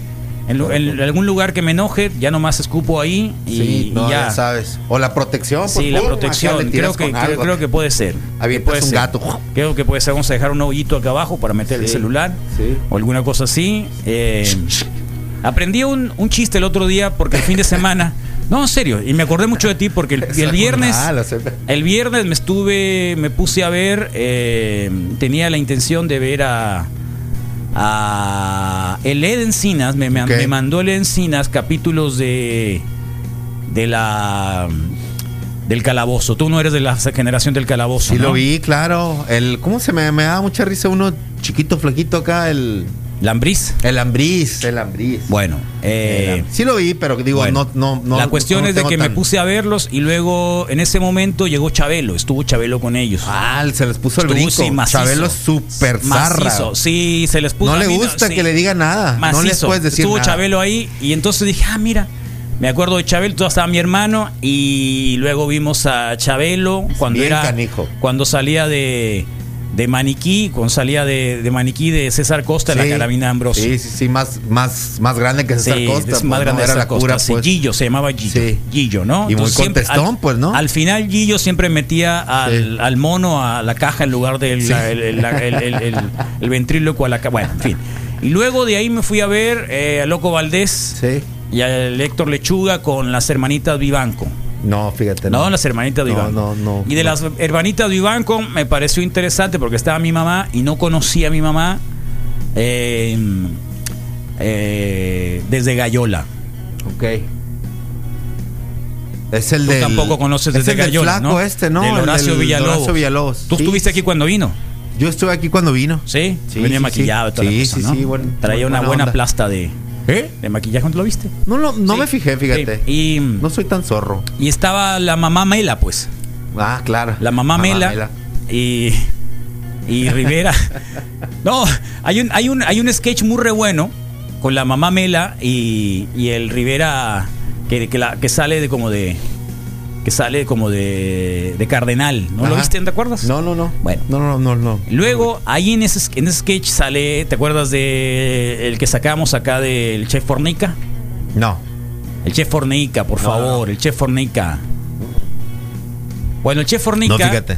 En, en algún lugar que me enoje, ya nomás escupo ahí y, Sí, y no, ya. ya sabes. O la protección, pues, Sí, la protección. Creo que, creo, creo que puede ser. Avientas puede un ser. gato. Creo que puede ser. Vamos a dejar un hoyito acá abajo para meter el celular sí. o alguna cosa así. Eh, aprendí un, un chiste el otro día porque el fin de semana. No, en serio. Y me acordé mucho de ti porque el, el es viernes. El viernes me estuve, me puse a ver, eh, tenía la intención de ver a, a el Ed Encinas, me, me- mandó el Ed Encinas capítulos de de la del calabozo. Tú no eres de la generación del calabozo. Sí ¿no? lo vi, claro. El, ¿Cómo se me, me da mucha risa uno chiquito, flaquito acá? El, Lambriz. el Ambriz. El Ambriz. Bueno, eh, sí lo vi, pero digo, bueno, no, no, no. la cuestión no es de que me puse a verlos y luego en ese momento llegó Chabelo, estuvo Chabelo con ellos. Ah, se les puso el brinco. sí, macizo. Chabelo es súper zarra. Macizo, Sí, se les puso. No le gusta sí. que le diga nada. No les puedes decir Estuvo nada. Chabelo ahí y entonces dije, ah, mira, me acuerdo de Chabelo, todo estaba mi hermano y luego vimos a Chabelo cuando Bien era canijo. cuando salía de de Maniquí, cuando salía de, de Maniquí de César Costa, la carabina Ambrosio. Sí, sí, sí, más, más, más grande que César Sí, Costa. es pues, más no, grande era la cura, Costa, sí, pues. Gillo, se llamaba Gillo. Sí. Gillo, ¿no? Y muy siempre- contestón, al- pues, ¿no? Al final Gillo siempre metía al, al mono a la caja en lugar del el, ventríloco a la caja. Bueno, en fin. Y luego de ahí me fui a ver eh, a Loco Valdés y al Héctor Lechuga con las hermanitas Vivanco. No, fíjate. No, las hermanitas de No, Vivanco. no, no, y de no. las hermanitas de Vivanco me pareció interesante porque estaba mi mamá y no conocía a mi mamá eh, eh, desde Gallola. Ok. Es el Tú del. tampoco conoces es desde el Gallola, flaco ¿no? este, ¿no? Del El Horacio del Villalobos. Horacio Villalobos. ¿Tú Sí, estuviste aquí cuando vino? Yo estuve aquí cuando vino. Sí, Sí, venía sí, maquillado y sí. toda Sí, la cosa, sí, ¿no? sí, buen- Traía una buena buena onda. plasta de, ¿Eh? de maquillaje, ¿cuándo lo viste? No, no, no Sí. me fijé, fíjate. Sí, Y, No soy tan zorro. y estaba la mamá Mela, pues. Ah, claro. La mamá, Mela, y y Rivera. no, hay un hay un hay un sketch muy re bueno con la mamá Mela y, y el Rivera que, que, la, que sale de como de que sale como de, de cardenal, ¿no lo viste? ¿Te acuerdas? No, no, no. Bueno. No, no, no, no. Luego, ahí en ese, en ese sketch sale, ¿te acuerdas de el que sacamos acá del Chef Fornica? No. El Chef Fornica, por No, favor, el Chef Fornica. Bueno, el Chef No, Fornica fíjate.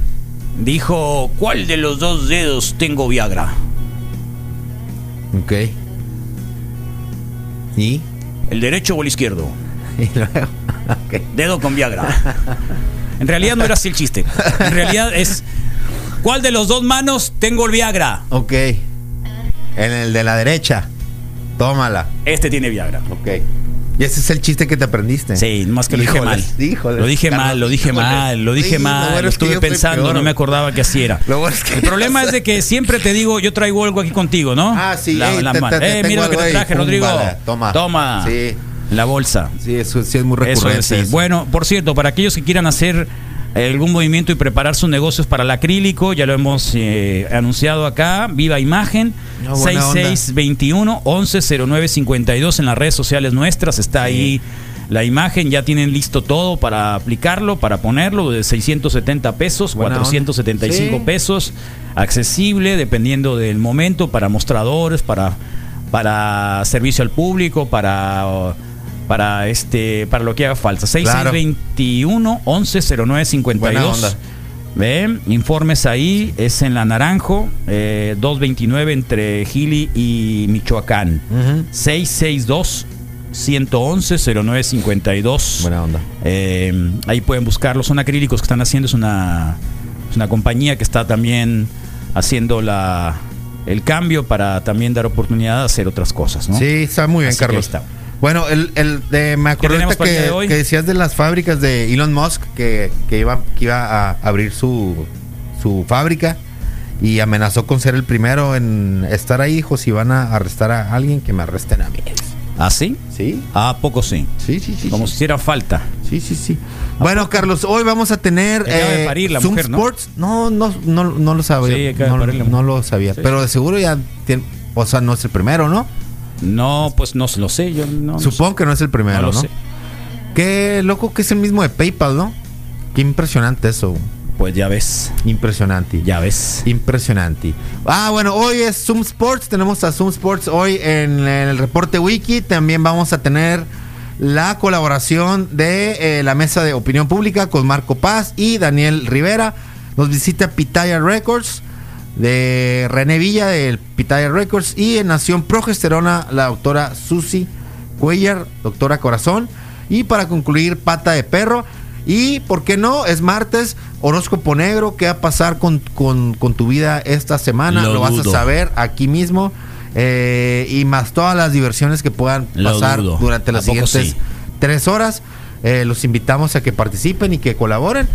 dijo, ¿cuál de los dos dedos tengo Viagra? Ok. ¿Y? ¿El derecho o el izquierdo? Y luego. Dedo con Viagra. En realidad no era así el chiste. En realidad es, ¿cuál de los dos manos tengo el Viagra? Ok. En el de la derecha. Tómala. Este tiene Viagra. Ok. Y ese es el chiste que te aprendiste. Sí, más que lo dije mal. Lo dije mal, lo dije mal, lo dije mal. estuve pensando, no me acordaba que así era. El problema es de que siempre te digo, yo traigo algo aquí contigo, ¿no? Ah, sí, La, Eh, mira lo que te traje, Rodrigo. toma. Toma. Sí. La bolsa. Sí, eso sí es muy Eso recurrente. es, sí. eso. Bueno, por cierto, para aquellos que quieran hacer algún movimiento y preparar sus negocios para el acrílico, ya lo hemos eh, anunciado acá, Viva Imagen, Ah, buena onda. 6621 110952 en las redes sociales nuestras, está ahí la imagen, ya tienen listo todo para aplicarlo, para ponerlo, de 670 pesos, Buena onda. 475 Sí. pesos, accesible dependiendo del momento, para mostradores, para, para servicio al público, para para este para lo que haga falta. Claro. 6621 110952. Buena onda. Ve, informes ahí, es en la Naranjo, eh, 229 entre Gili y Michoacán. Ujú. 662 111-0952. Buena onda. Eh, ahí pueden buscarlo. Son acrílicos que están haciendo. Es una, es una compañía que está también haciendo la, el cambio para también dar oportunidad de hacer otras cosas. ¿no? Sí, está muy bien, Así que ahí Carlos. está. Bueno, el, el de, me día que, de hoy? que decías de las fábricas de Elon Musk que, que iba, que iba a abrir su, su fábrica y amenazó con ser el primero en estar ahí. Dijo, si van a arrestar a alguien, que me arresten a mí. ¿Ah, sí? Sí. ¿A poco sí? Sí, sí, sí. Como sí. si hiciera falta. Sí, sí, sí. Bueno, Carlos, hoy vamos a tener Que acaba de eh, parir la Zoom mujer, ¿no? Sports. No, no, no, no lo sabía. Sí, acaba de no, parir la no lo sabía. Sí, Pero de seguro ya tiene, o sea, no es el primero, ¿no? No, pues no lo sé. Yo no, no Supongo que no es el primero, No ¿no? lo sé. Qué loco que es el mismo de PayPal, ¿no? Qué impresionante eso. Pues ya ves. Impresionante. Ya ves. Impresionante. Ah, bueno, hoy es Zoom Sports. Tenemos a Zoom Sports hoy en, en el reporte Wiki. También vamos a tener la colaboración de eh, la mesa de opinión pública con Marco Paz y Daniel Rivera. Nos visita Pitaya Records de René Villa del Pitaya Records y en Nación Progesterona la doctora Susi Cuellar, doctora Corazón. Y para concluir, Pata de Perro. Y, ¿por qué no? Es martes, horóscopo negro. ¿Qué va a pasar con, con- con tu vida esta semana? Lo Lo, vas dudo. a saber aquí mismo. Eh, y más todas las diversiones que puedan Lo pasar dudo. durante ¿A las siguientes sí? tres horas. Eh, los invitamos a que participen y que colaboren,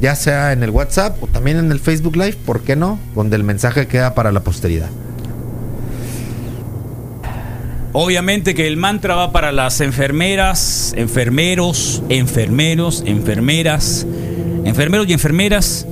ya sea en el WhatsApp o también en el Facebook Live, ¿por qué no? Donde el mensaje queda para la posteridad. Obviamente que el mantra va para las enfermeras, enfermeros, enfermeros, enfermeras, enfermeros y enfermeras,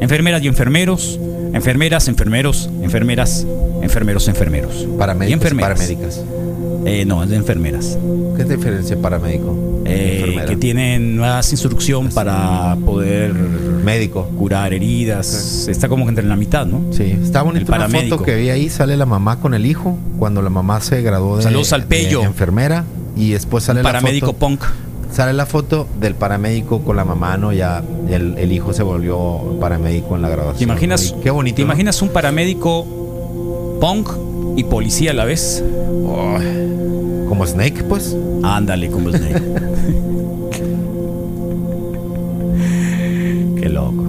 enfermeras y enfermeros, enfermeras, enfermeros, enfermeras, enfermeros, enfermeros. Paramédicos y y enfermeras. paramédicas. Eh, no, es de enfermeras. ¿Qué diferencia paramédico? Eh, Enfermera. que tienen más instrucción para poder Médico. curar heridas. Está como que entre la mitad, ¿no? Sí, está El bonita una paramédico. foto que vi ahí, sale la mamá con el hijo, cuando la mamá se graduó de, Saludos al de Pello. enfermera y después sale Paramédico la foto, punk. sale la foto del paramédico con la mamá, ¿no? Ya el, el hijo se volvió paramédico en la graduación. ¿Te imaginas? Qué bonito. ¿Te imaginas un paramédico punk y policía a la vez? Como Snake, pues. Ándale, como Snake. Qué loco.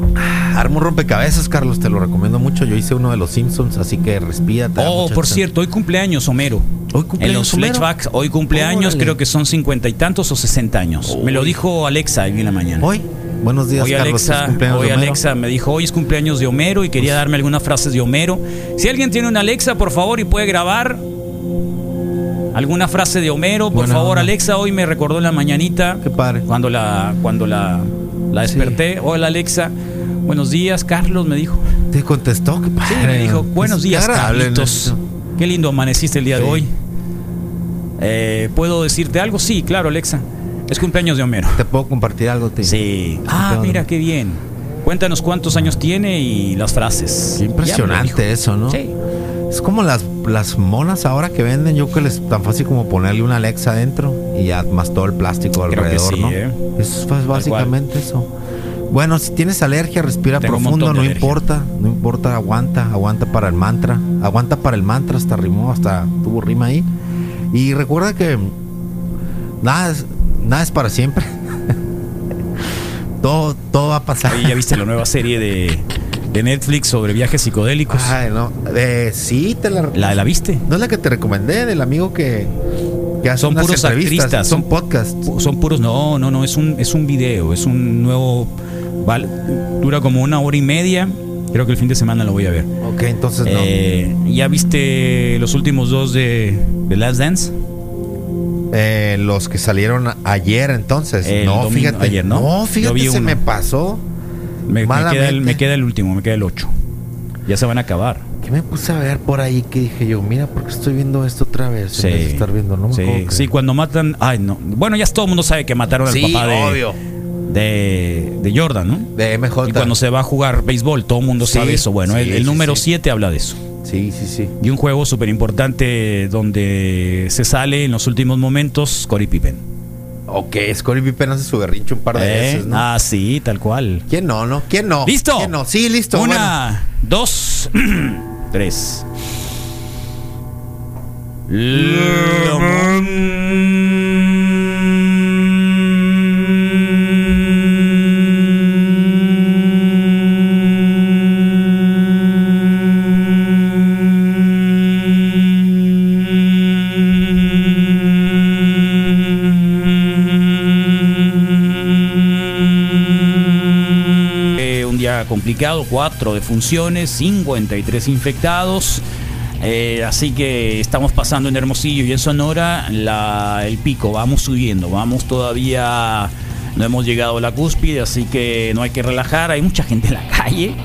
Arma un rompecabezas, Carlos, te lo recomiendo mucho. Yo hice uno de los Simpsons, así que respira. Oh, por chance. cierto, hoy cumpleaños Homero. Hoy En cumpleaños los Homero. flashbacks, hoy cumpleaños, Órale. creo que son cincuenta y tantos o sesenta años. Me lo dijo Alexa hoy en la mañana. Hoy, buenos días, Hoy Carlos. Alexa, hoy. Alexa me dijo, hoy es cumpleaños de Homero y quería darme algunas frases de Homero. Si alguien tiene una Alexa, por favor, y puede grabar alguna frase de Homero, por Buena favor, onda. Alexa, hoy me recordó en la mañanita. Qué padre. Cuando la, cuando la, la desperté. Hola Alexa, buenos días, Carlos, me dijo. Te contestó, qué Sí, padre. me dijo, buenos días, Carlitos. Qué lindo amaneciste el día de Sí. hoy. Eh, ¿Puedo decirte algo? Sí, claro, Alexa. Es cumpleaños de Homero. ¿Te puedo compartir algo, tío? Sí. Ah, mira qué bien. Cuéntanos cuántos años tiene y las frases. Qué impresionante eso, ¿no? Sí. Es como las, las monas ahora que venden, yo creo que es tan fácil como ponerle una Alexa adentro y ya más todo el plástico Creo alrededor, sí, ¿no? ¿eh? Eso es básicamente eso. Bueno, si tienes alergia, respira Tengo profundo, no importa, no importa, aguanta, aguanta para el mantra, aguanta para el mantra, hasta rimó, hasta tuvo rima ahí. Y recuerda que nada nada es para siempre. todo, todo va a pasar. Oye, ¿ya viste la nueva serie de, de Netflix sobre viajes psicodélicos? Ay, no. Eh, sí, te la, ¿La, ¿La viste? No es la que te recomendé, del amigo que, que hace Son puros actristas. Son podcasts. Son puros, no, no, no, es un, es un video, es un nuevo, vale, dura como una hora y media, creo que el fin de semana lo voy a ver. Ok, entonces no. Eh, ¿Ya viste los últimos dos de, de Last Dance? Eh, los que salieron ayer, entonces. El no, domingo- fíjate. ayer, ¿no? No, fíjate, se uno. me pasó. Me, queda el, me queda el último, me queda el 8. Ya se van a acabar. ¿Qué me puse a ver por ahí? Que dije yo, mira, ¿por qué estoy viendo esto otra vez? De estar viendo, no me sí, que- sí, cuando matan. Ay, no. Bueno, ya todo el mundo sabe que mataron al Sí, papá de, obvio. de, de Jordan, ¿no? De MJ. Y cuando se va a jugar béisbol, todo el mundo Sí, sabe eso. Bueno, el, sí, el sí, número sí. 7 habla de eso. Sí, sí, sí. Y un juego súper importante donde se sale en los últimos momentos Cory Pippen. Ok, Scottie Pippen hace su berrinche un par de ¿Eh? veces, ¿no? Ah, sí, tal cual. ¿Quién no, no? ¿Quién no? ¿Listo? ¿Quién no? Sí, listo. Una, dos, tres. Complicado, cuatro defunciones, 53 infectados. Eh, así que estamos pasando en Hermosillo y en Sonora el pico, vamos subiendo, vamos todavía, no hemos llegado a la cúspide, así que no hay que relajar, hay mucha gente en la calle,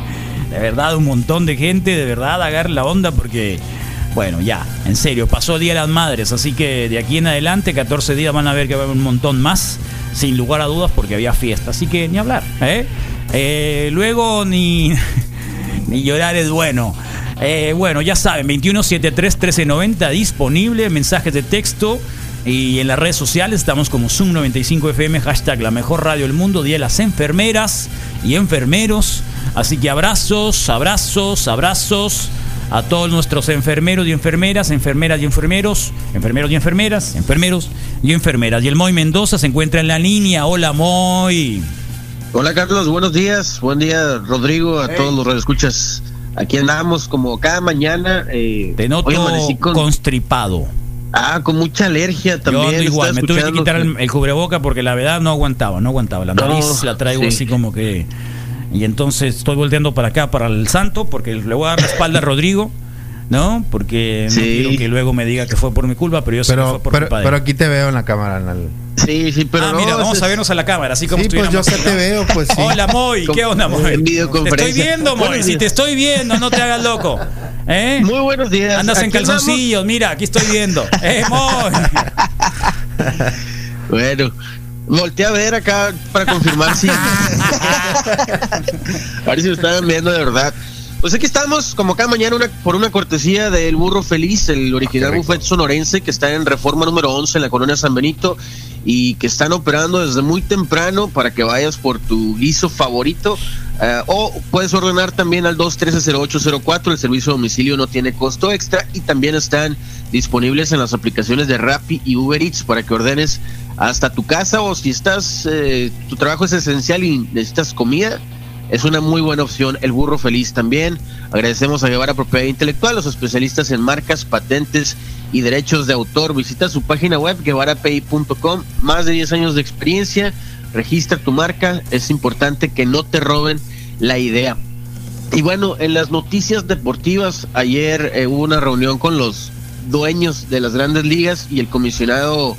de verdad, un montón de gente, de verdad, agarre la onda porque, bueno, ya, en serio, pasó el Día de las Madres, así que de aquí en adelante, 14 días van a ver que va a haber un montón más, sin lugar a dudas, porque había fiesta, así que ni hablar, ¿eh? Eh, luego ni, ni llorar es bueno. Eh, bueno, ya saben, 2173-1390 disponible, mensajes de texto. Y en las redes sociales estamos como Zoom95FM, hashtag la mejor radio del mundo, Día de las enfermeras y enfermeros. Así que abrazos, abrazos, abrazos a todos nuestros enfermeros y enfermeras, enfermeras y enfermeros, enfermeros y enfermeras, enfermeros y enfermeras. Y el Moy Mendoza se encuentra en la línea. Hola Moy. Hola Carlos, buenos días. Buen día Rodrigo, a todos los radioescuchas. Aquí andamos como cada mañana. Eh, Te noto hoy amanecí con- constripado. Ah, con mucha alergia también. Yo igual, me tuve que quitar el, el cubreboca porque la verdad no aguantaba, no aguantaba. La nariz No, la traigo sí. así como que. Y entonces estoy volteando para acá, para el santo, porque le voy a dar la espalda a Rodrigo, ¿no? Porque no Sí. quiero que luego me diga que fue por mi culpa, pero yo sé que Pero, fue por pero, culpa de pero aquí te veo en la cámara. en el- Sí, sí, pero ah, no, mira, vamos a vernos a la cámara, así como Sí, pues yo que te veo, pues sí. Hola, Moy, ¿qué onda, Moy? En Te videoconferencia. estoy viendo, Moy. Si te estoy viendo, no te hagas loco. ¿Eh? Muy buenos días. Andas en calzoncillos, mira, aquí estoy viendo. ¡Eh, Moy! Bueno, volteé a ver acá para confirmar si. a ver si me estaban viendo de verdad. Pues aquí estamos, como cada mañana, una, por una cortesía del Burro Feliz, el original buffet sonorense que está en reforma número 11 en la colonia San Benito y que están operando desde muy temprano para que vayas por tu guiso favorito. eh, o puedes ordenar también al 213-0804. El servicio a domicilio no tiene costo extra y también están disponibles en las aplicaciones de Rappi y Uber Eats para que ordenes hasta tu casa o si estás, eh, tu trabajo es esencial y necesitas comida, es una muy buena opción. El burro feliz también. Agradecemos a Guevara Propiedad Intelectual, los especialistas en marcas, patentes y derechos de autor. Visita su página web guevarapi.com. Más de 10 años de experiencia. Registra tu marca. Es importante que no te roben la idea. Y bueno, en las noticias deportivas, ayer eh, hubo una reunión con los dueños de las grandes ligas y el comisionado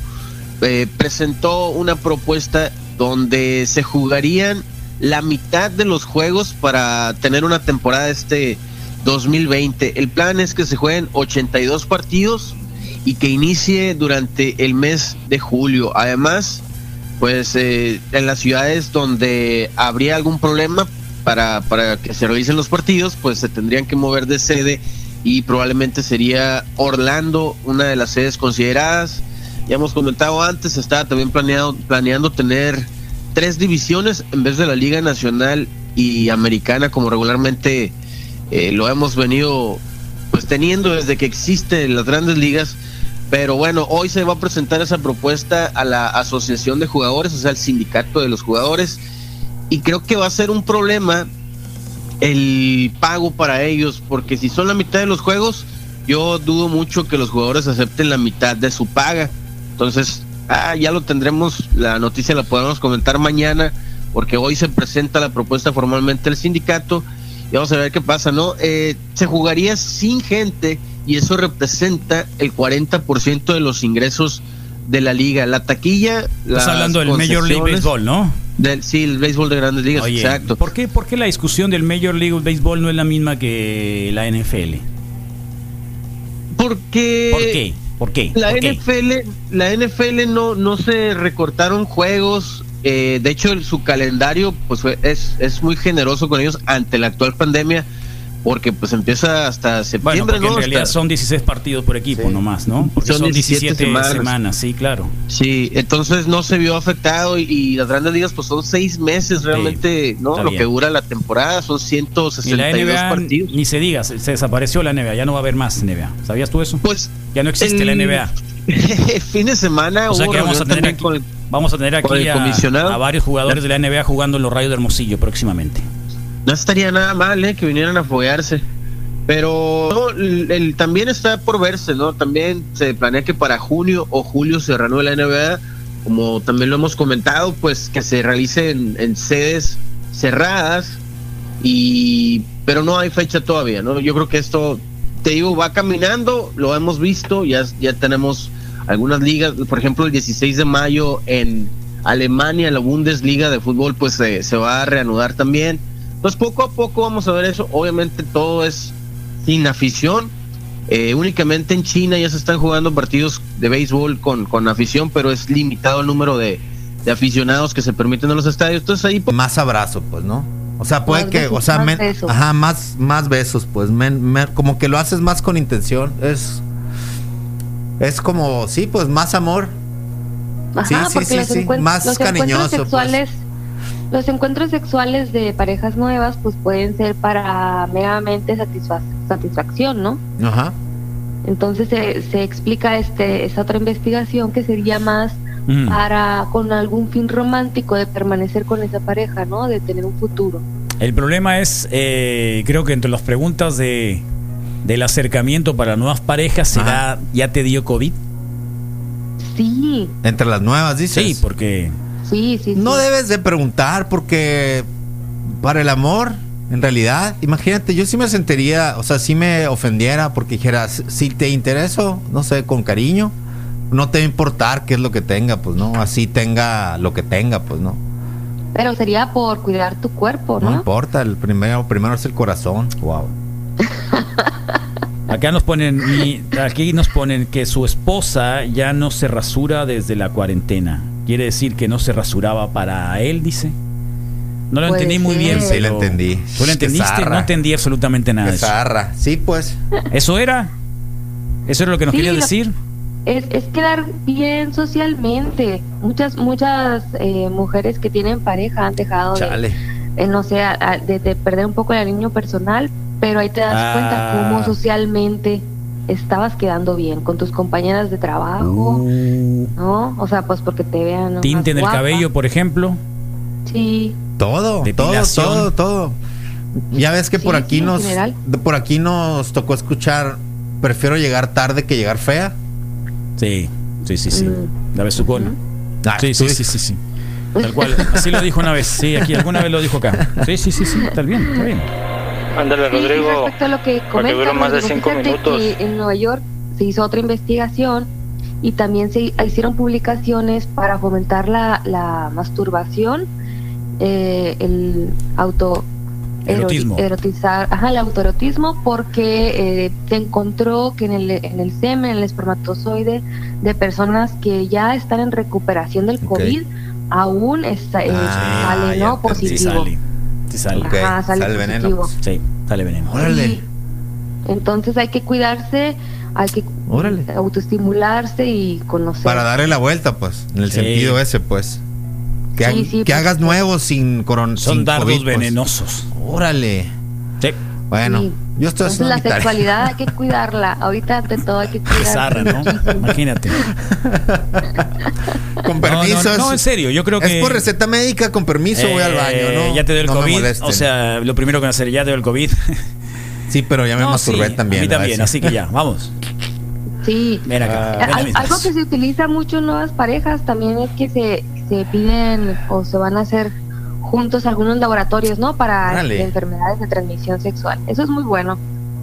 eh, presentó una propuesta donde se jugarían la mitad de los juegos para tener una temporada este 2020. El plan es que se jueguen 82 partidos y que inicie durante el mes de julio. Además, pues eh, en las ciudades donde habría algún problema para, para que se realicen los partidos, pues se tendrían que mover de sede y probablemente sería Orlando una de las sedes consideradas. Ya hemos comentado antes, estaba también planeado, planeando tener tres divisiones en vez de la Liga Nacional y Americana como regularmente eh, lo hemos venido pues teniendo desde que existen las grandes ligas. Pero bueno, hoy se va a presentar esa propuesta a la Asociación de Jugadores, o sea, al sindicato de los jugadores. Y creo que va a ser un problema el pago para ellos, porque si son la mitad de los juegos, yo dudo mucho que los jugadores acepten la mitad de su paga. Entonces, ah, ya lo tendremos, la noticia la podemos comentar mañana, porque hoy se presenta la propuesta formalmente del sindicato y vamos a ver qué pasa, ¿no? Eh, se jugaría sin gente y eso representa el 40% de los ingresos de la liga. La taquilla... Estás hablando del Major League Baseball, ¿no? Del, sí, el béisbol de grandes ligas, Oye, exacto. ¿por qué, ¿por qué la discusión del Major League Baseball no es la misma que la NFL? Porque ¿Por qué? ¿Por qué? La ¿Por qué? NFL, la NFL no, no se recortaron juegos. eh, de hecho, el- su calendario pues es, es muy generoso con ellos ante la actual pandemia, porque pues empieza hasta Bueno, septiembre, porque ¿no? en realidad son 16 partidos por equipo nomás, ¿no? Porque son, Son 17, 17 semanas. semanas. sí, claro. Sí, entonces no se vio afectado y, y las grandes ligas pues son seis meses realmente, ¿no? está Lo bien. que dura la temporada son Y la 162 NBA, partidos. ni se diga, se, se desapareció la NBA, ya no va a haber más NBA. ¿Sabías tú eso? Pues ya no existe la el- NBA. fin de semana O sea que vamos a tener aquí, con- vamos a tener aquí el a, a varios jugadores de la NBA jugando en los rayos de Hermosillo próximamente. No estaría nada mal, ¿eh? Que vinieran a apoyarse. Pero no, también está por verse, ¿no? También se planea que para junio o julio se reanude la NBA, como también lo hemos comentado, pues que se realice en, en sedes cerradas y pero no hay fecha todavía, ¿no? Yo creo que esto, te digo, va caminando, lo hemos visto, ya, ya tenemos algunas ligas, por ejemplo, el 16 de mayo en Alemania, la Bundesliga de fútbol, pues se- se va a reanudar también. Entonces, poco a poco vamos a ver eso. Obviamente, todo es sin afición. Eh, únicamente en China ya se están jugando partidos de béisbol con, con afición, pero es limitado el número de, de aficionados que se permiten en los estadios. Entonces, ahí Más abrazo, pues, ¿no? O sea, puede Más que, besos, o sea, más men- besos. ajá, más, más besos, pues, men- men- como que lo haces más con intención, es, es como, sí, pues, más amor, Ajá, Sí, sí, sí, sí, más los cariñoso, encuentros sexuales, los encuentros sexuales de parejas nuevas, pues pueden ser para meramente satisfa- satisfacción, ¿no? ajá, Entonces se, se explica este esa otra investigación que sería más Mm. para con algún fin romántico de permanecer con esa pareja, ¿no? De tener un futuro. El problema es, eh, creo que entre las preguntas de del acercamiento para nuevas parejas, ¿será ya te dio COVID? Sí, entre las nuevas, dices. Sí, porque sí, sí. No debes de preguntar porque para el amor, en realidad, imagínate, yo sí me sentiría, o sea, sí me ofendiera porque dijeras, si te intereso, no sé, con cariño, no te va a importar qué es lo que tenga, pues, ¿no? Así tenga lo que tenga, pues, ¿no? Pero sería por cuidar tu cuerpo, No ¿no? importa, el primero, primero es el corazón. Wow. Acá nos ponen, mi- aquí nos ponen que su esposa ya no se rasura desde la cuarentena. Quiere decir que no se rasuraba para él, dice. No lo Puede entendí muy bien. Sí, lo entendí. ¿Tú lo entendiste? zarra. No entendí absolutamente nada zarra. Sí, pues. ¿Eso era? ¿Eso era lo que nos Sí, quería decir? Es, es quedar bien socialmente. Muchas muchas eh, mujeres que tienen pareja han dejado de, eh, no sé, a- a- de, de perder un poco el cariño personal, pero ahí te das Ah. cuenta cómo socialmente estabas quedando bien con tus compañeras de trabajo, ¿no? O sea, pues porque te vean. Tinte en el guapa. cabello, por ejemplo. Sí. Todo, todo, Depilación. todo, todo. Ya ves que por aquí sí, en nos por aquí nos tocó escuchar prefiero llegar tarde que llegar fea. Sí, sí, sí, sí. Mm. La besucona. Ah, Sí, sí, sí, sí, sí. Tal cual. Así lo dijo una vez. Sí, aquí alguna vez lo dijo acá. Sí, sí, sí, sí. Está bien, está bien. Ándale, Sí, Rodrigo. respecto a lo que comentas, dure más de cinco minutos. que en Nueva York se hizo otra investigación y también se hicieron publicaciones para fomentar la, la masturbación, eh, el auto Erotismo. eroti- erotizar, ajá, el autoerotismo, porque eh, se encontró que en el, en el semen, en el espermatozoide de personas que ya están en recuperación del COVID, aún está, eh, Ah, sale ya no. Sí positivo. sale. Sí sale. Ok, Ajá, sale sale veneno. Sí, sale veneno. Sí. Entonces hay que cuidarse, hay que Órale. autoestimularse y conocer. Para darle la vuelta, pues, en el Sí. sentido ese, pues. Que, ha- Sí, sí, que pues, hagas nuevos sin coron Son sin dardos COVID, pues. venenosos. Órale. Bueno, Sí. yo estoy Entonces haciendo la mi tarea. sexualidad hay que cuidarla. Ahorita ante todo hay que cuidarla. zarra, ¿no? Imagínate. Con permiso. no, no, es- en serio, yo creo Es que- por receta médica, con permiso voy al baño, Eh, ¿no? Ya te dio el No COVID. O sea, lo primero que van a hacer, ya te dio el COVID. Sí, pero ya me No, masturbé sí, también. A mí también, así que ya, vamos. Sí. Ven acá. Al- ven a mis algo que se utiliza mucho en nuevas parejas también es que se, se piden o se van a hacer juntos algunos laboratorios, ¿no? Para enfermedades de transmisión sexual. Eso es muy bueno.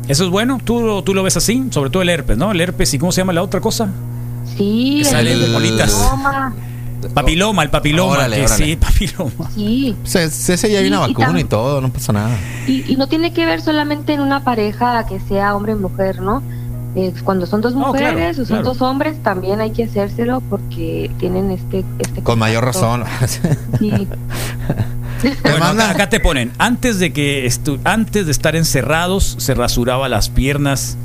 Eso es bueno. ¿Tú, lo- tú lo ves así, sobre todo el herpes, ¿no? El herpes y ¿cómo se llama la otra cosa? Sí. Que salen el bolitas. papiloma, Papiloma, el papiloma. Órale, que órale. Sí, papiloma. Sí. Se- ese ya hay una Sí, vacuna y, todo, no pasa nada. Y, y no tiene que ver solamente en una pareja que sea hombre y mujer, ¿no? Eh, cuando son dos claro, mujeres o son claro. dos hombres, también hay que hacérselo porque tienen este... este Con mayor razón. Sí. Bueno, acá, acá te ponen, antes de que estu- antes de estar encerrados, se rasuraba las piernas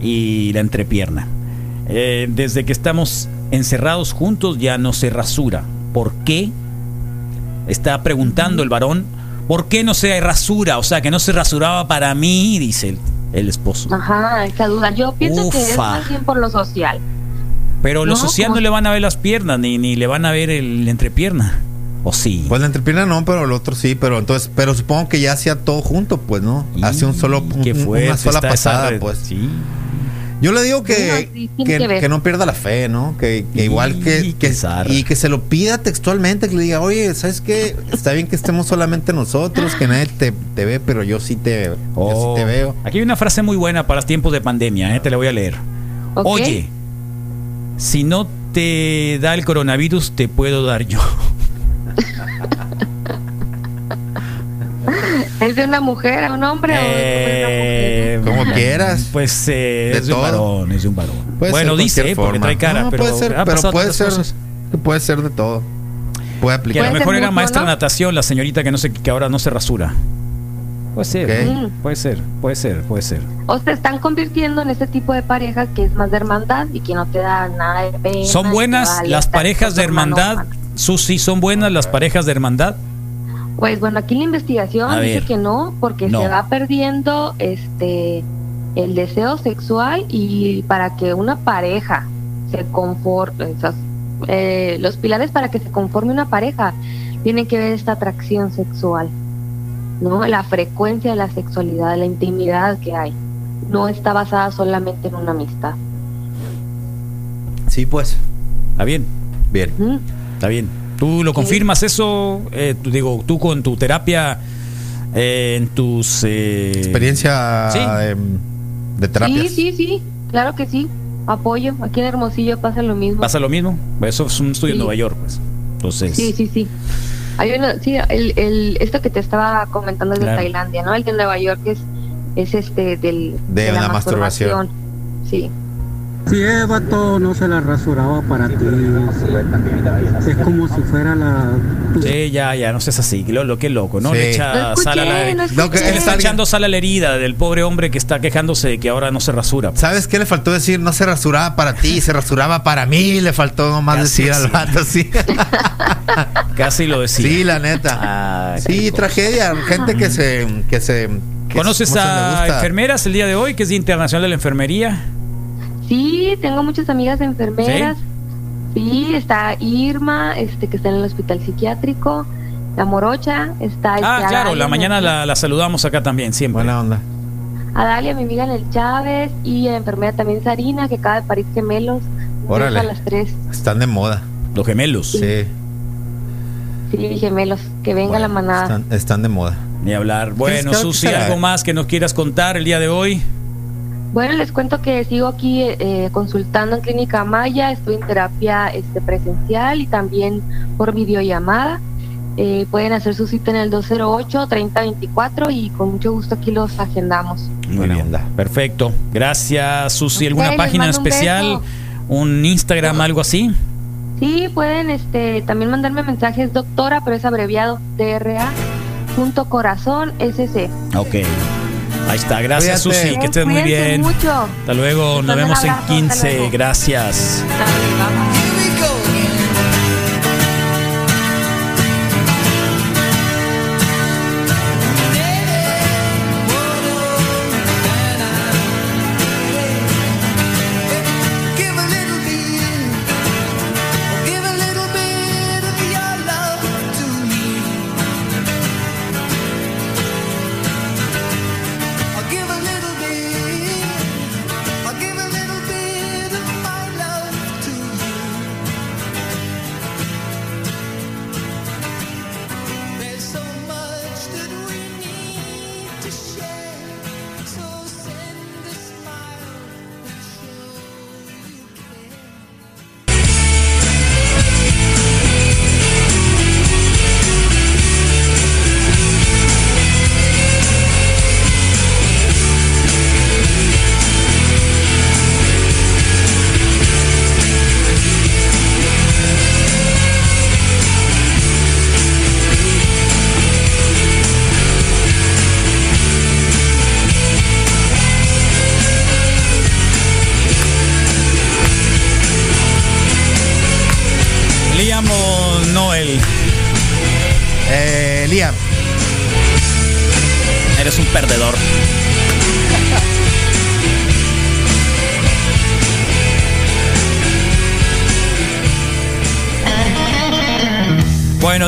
y la entrepierna. Eh, desde que estamos encerrados juntos ya no se rasura. ¿Por qué? Está preguntando el varón. ¿Por qué no se rasura? O sea, que no se rasuraba para mí, dice el, el esposo. Ajá, esa duda. Yo pienso que es Ufa. más bien por lo social. Pero los No, social no le van a ver las piernas, ni, ni le van a ver el, la entrepierna. ¿O sí? Pues la entrepierna no, pero el otro sí, pero entonces, pero supongo que ya hacía todo junto, pues, ¿no? Hace un solo, un- una sola esa pasada, pues. Sí. Yo le digo que, Sí, sí, tiene que, que ver. que no pierda la fe, ¿no? Que, que igual que, que y que se lo pida textualmente, que le diga, oye, ¿sabes qué? Está bien que estemos solamente nosotros, que nadie te, te ve, pero yo sí te, yo Oh, sí te veo. Aquí hay una frase muy buena para tiempos de pandemia, ¿eh? te la voy a leer. Oye, si no te da el coronavirus, te puedo dar yo. ¿Es de una mujer a un hombre o Eh, Como quieras. Pues eh, De es de un varón, es de un varón. Puede bueno, dice, eh, porque trae cara, No, pero, puede ser, ha pero puede ser, puede ser de todo. Puede Que aplicar. a lo mejor era maestra de ¿no? natación, la señorita que no sé, que ahora no se rasura. Puede ser, puede ser, puede ser, puede ser. O se están convirtiendo en ese tipo de pareja que es más de hermandad y que no te da nada de pena. ¿Son buenas las parejas de hermandad? Susi, ¿son buenas las parejas de hermandad? Pues bueno, aquí la investigación A dice ver. que no, porque No. se va perdiendo este el deseo sexual y para que una pareja se conforme, o sea, eh, los pilares para que se conforme una pareja tienen que ver esta atracción sexual, ¿no? La frecuencia de la sexualidad, la intimidad que hay. No está basada solamente en una amistad. Sí, pues. Está bien, Bien. Está bien. ¿Tú lo confirmas eso? Eh, tú, digo, tú con tu terapia, eh, en tus... eh, Experiencia Sí. de, de terapias. Sí, sí, sí, claro que sí. Apoyo. Aquí en Hermosillo pasa lo mismo. ¿Pasa lo mismo? Eso es un estudio en. Nueva York, pues. Entonces... Sí, sí, sí. Hay uno, sí, el, el, esto que te estaba comentando es de. Tailandia, ¿no? El de Nueva York es, es este del, De la masturbación. Sí. Si el vato no se la rasuraba para ti, es como si fuera la... Sí, ya, ya, no seas así. Lo, lo que loco, ¿no? Sí. Le echa escuché, sal a la no Es escuché. que le está echando sal a la herida del pobre hombre que está quejándose de que ahora no se rasura. ¿Sabes qué le faltó decir? No se rasuraba para ti, se rasuraba para mí. Le faltó nomás Casi decir al así. vato, sí. Casi lo decía. Sí, la neta. Ay, Sí, tragedia. Gente que se. Que se que ¿Conoces ¿cómo se le a enfermeras el día de hoy, que es Día Internacional de la Enfermería? Sí, tengo muchas amigas enfermeras. Sí, está Irma, este que está en el hospital psiquiátrico, la Morocha, está este, Ah, claro, Adalia, la mañana la, la saludamos acá también, siempre. Buena onda. Adalia, mi amiga en el Chávez, y la enfermera también Sarina, que acaba de parir gemelos. Órale. A las tres. Están de moda. Los gemelos. Sí. Sí, gemelos, que venga Bueno, la manada. Están, están de moda. Ni hablar. Bueno, ¿Qué es- qué Susi? ¿algo más que nos quieras contar el día de hoy? Bueno, les cuento que sigo aquí eh, consultando en Clínica Maya, estoy en terapia este, presencial y también por videollamada. Eh, pueden hacer su cita en el 208-3024 y con mucho gusto aquí los agendamos. Muy Buena bien. onda. Perfecto. Gracias, Susi. ¿Alguna página un especial? ¿Un Instagram, algo así? Sí, pueden este, también mandarme mensajes doctora, pero es abreviado DRA punto corazón SC. Ok. Ahí está. Gracias, Cuídate. Susi. Que estés muy bien. mucho. Hasta luego. Nos vemos en abrazo, hasta 15. luego. Gracias.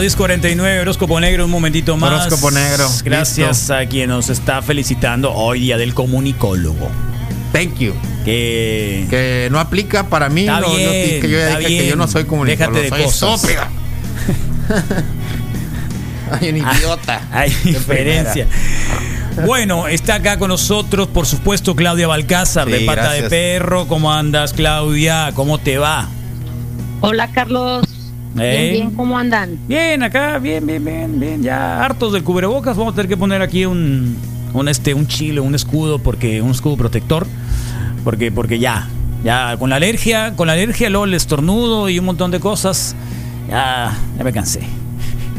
Bueno, 1049, horóscopo negro, un momentito más. Horóscopo negro, Gracias a quien nos está felicitando hoy día del comunicólogo. Thank you. Que, que no aplica para mí. Está no, no, bien, que yo ya está dije que bien. yo no soy comunicador. Déjate de soy cosas. Hay un idiota. Hay diferencia. Bueno, está acá con nosotros, por supuesto, Claudia Balcázar, Sí, de Pata de. Perro. ¿Cómo andas, Claudia? ¿Cómo te va? Hola Carlos. ¿Eh? Bien, bien, ¿cómo andan? Bien, acá, bien, bien, bien, bien. Ya hartos del cubrebocas. Vamos a tener que poner aquí un, un, este, un chile, un escudo, porque un escudo protector. Porque, porque ya, ya con la alergia, con la alergia, luego el estornudo y un montón de cosas, ya, ya me cansé.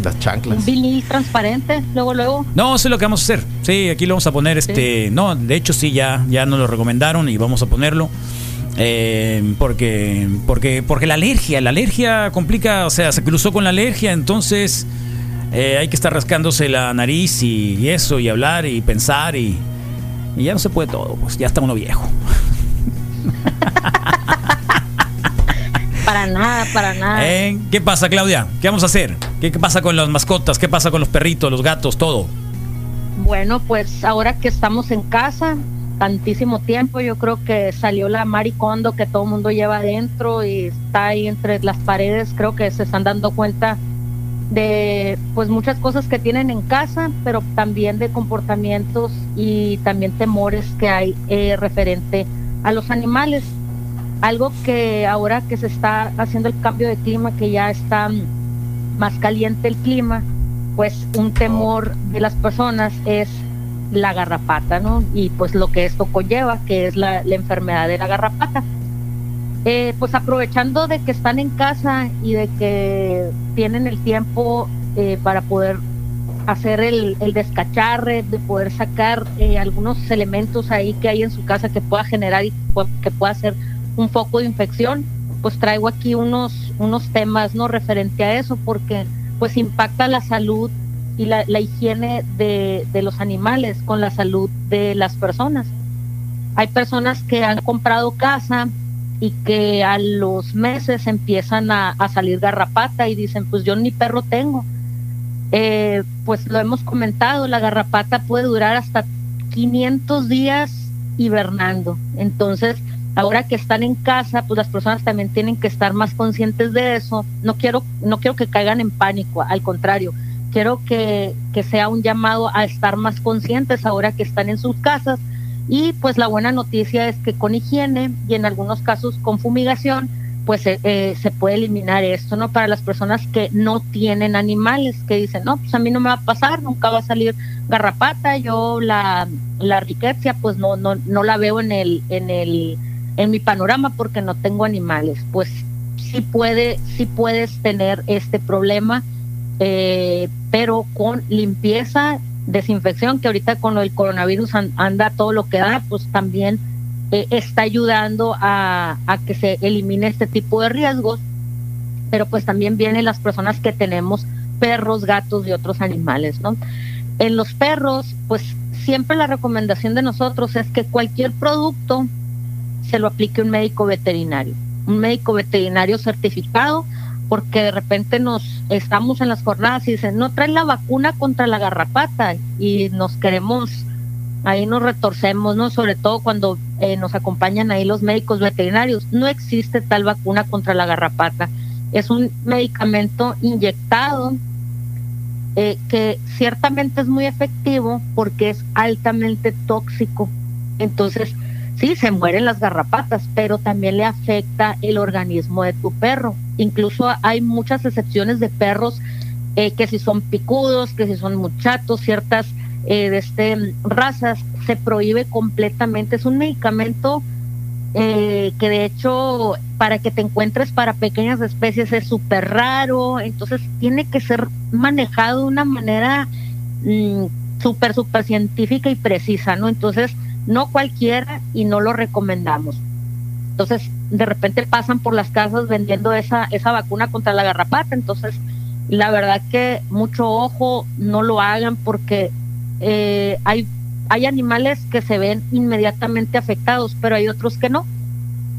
Las chanclas. Un vinil transparente, luego, luego. No, eso es lo que vamos a hacer. Sí, aquí lo vamos a poner. Este, no, de hecho sí, ya, ya nos lo recomendaron y vamos a ponerlo. Eh, porque, porque, porque la alergia, la alergia complica, o sea, se cruzó con la alergia, entonces eh, hay que estar rascándose la nariz y, y eso, y hablar y pensar y, y ya no se puede todo, pues ya está uno viejo. Para nada, para nada. ¿Eh? ¿Qué pasa, Claudia? ¿Qué vamos a hacer? ¿Qué, qué pasa con las mascotas? ¿Qué pasa con los perritos, los gatos, todo? Bueno, pues ahora que estamos en casa, tantísimo tiempo, yo creo que salió la maricondo que todo el mundo lleva adentro y está ahí entre las paredes, creo que se están dando cuenta de pues muchas cosas que tienen en casa, pero también de comportamientos y también temores que hay eh, referente a los animales. Algo que ahora que se está haciendo el cambio de clima, que ya está más caliente el clima, pues un temor de las personas es la garrapata, ¿no? Y pues lo que esto conlleva, que es la, la enfermedad de la garrapata. Eh, pues aprovechando de que están en casa y de que tienen el tiempo eh, para poder hacer el, el descacharre, de poder sacar eh, algunos elementos ahí que hay en su casa que pueda generar y que pueda ser un foco de infección, pues traigo aquí unos, unos temas no referente a eso, porque pues impacta la salud y la, higiene de, de los animales con la salud de las personas. Hay personas que han comprado casa y que a los meses empiezan a, a salir garrapata y dicen, pues yo ni perro tengo. Eh, pues lo hemos comentado, la garrapata puede durar hasta 500 días hibernando. Entonces, ahora que están en casa, pues las personas también tienen que estar más conscientes de eso. No quiero, no quiero que caigan en pánico, al contrario, quiero que, que sea un llamado a estar más conscientes ahora que están en sus casas. Y pues la buena noticia es que con higiene y en algunos casos con fumigación, pues eh, eh, se puede eliminar esto, ¿no? Para las personas que no tienen animales, que dicen, no, pues a mí no me va a pasar, nunca va a salir garrapata, yo la, la riqueza pues no, no, no la veo en el, en el, en mi panorama porque no tengo animales. Pues sí puede, sí puedes tener este problema, eh, pero con limpieza, desinfección, que ahorita con el coronavirus an- anda todo lo que da, pues también eh, está ayudando a, a que se elimine este tipo de riesgos, pero pues también vienen las personas que tenemos perros, gatos y otros animales, ¿no? En los perros, pues siempre la recomendación de nosotros es que cualquier producto se lo aplique un médico veterinario, un médico veterinario certificado, porque de repente nos estamos en las jornadas y dicen, no traen la vacuna contra la garrapata y nos queremos ahí nos retorcemos, ¿no? Sobre todo cuando eh, nos acompañan ahí los médicos veterinarios. No existe tal vacuna contra la garrapata. Es un medicamento inyectado eh, que ciertamente es muy efectivo porque es altamente tóxico. Entonces, sí, se mueren las garrapatas, pero también le afecta el organismo de tu perro. Incluso hay muchas excepciones de perros eh, que si son picudos, que si son muchatos, ciertas eh, de este razas se prohíbe completamente. Es un medicamento eh, que de hecho para que te encuentres para pequeñas especies es súper raro, entonces tiene que ser manejado de una manera mm, súper, súper científica y precisa, ¿no? Entonces, no cualquiera y no lo recomendamos. Entonces, de repente pasan por las casas vendiendo esa, esa vacuna contra la garrapata, entonces, la verdad que mucho ojo, no lo hagan porque eh, hay, hay animales que se ven inmediatamente afectados, pero hay otros que no,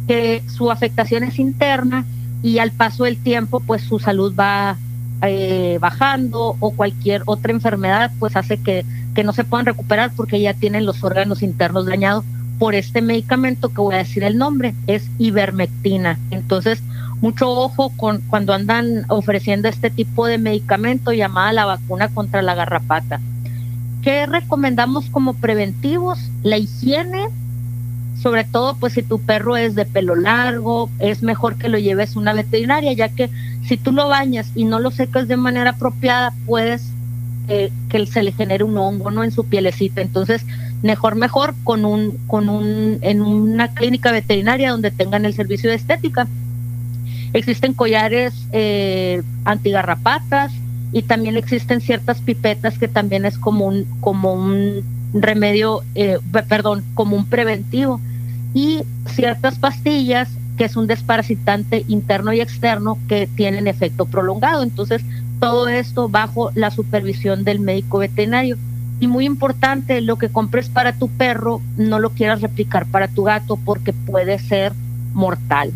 que su afectación es interna y al paso del tiempo pues su salud va eh, bajando o cualquier otra enfermedad pues hace que, que no se puedan recuperar porque ya tienen los órganos internos dañados por este medicamento que voy a decir el nombre, es ivermectina. Entonces, mucho ojo con cuando andan ofreciendo este tipo de medicamento llamada la vacuna contra la garrapata. ¿Qué recomendamos como preventivos? La higiene, sobre todo pues si tu perro es de pelo largo, es mejor que lo lleves a una veterinaria, ya que si tú lo bañas y no lo secas de manera apropiada, puedes eh, que se le genere un hongo no en su pielecita. Entonces, mejor, mejor con un, con un, en una clínica veterinaria donde tengan el servicio de estética. Existen collares eh, antigarrapatas y también existen ciertas pipetas que también es como un, como un remedio, eh, pe- perdón, como un preventivo. Y ciertas pastillas que es un desparasitante interno y externo que tienen efecto prolongado. Entonces, todo esto bajo la supervisión del médico veterinario. Y muy importante, lo que compres para tu perro, no lo quieras replicar para tu gato porque puede ser mortal.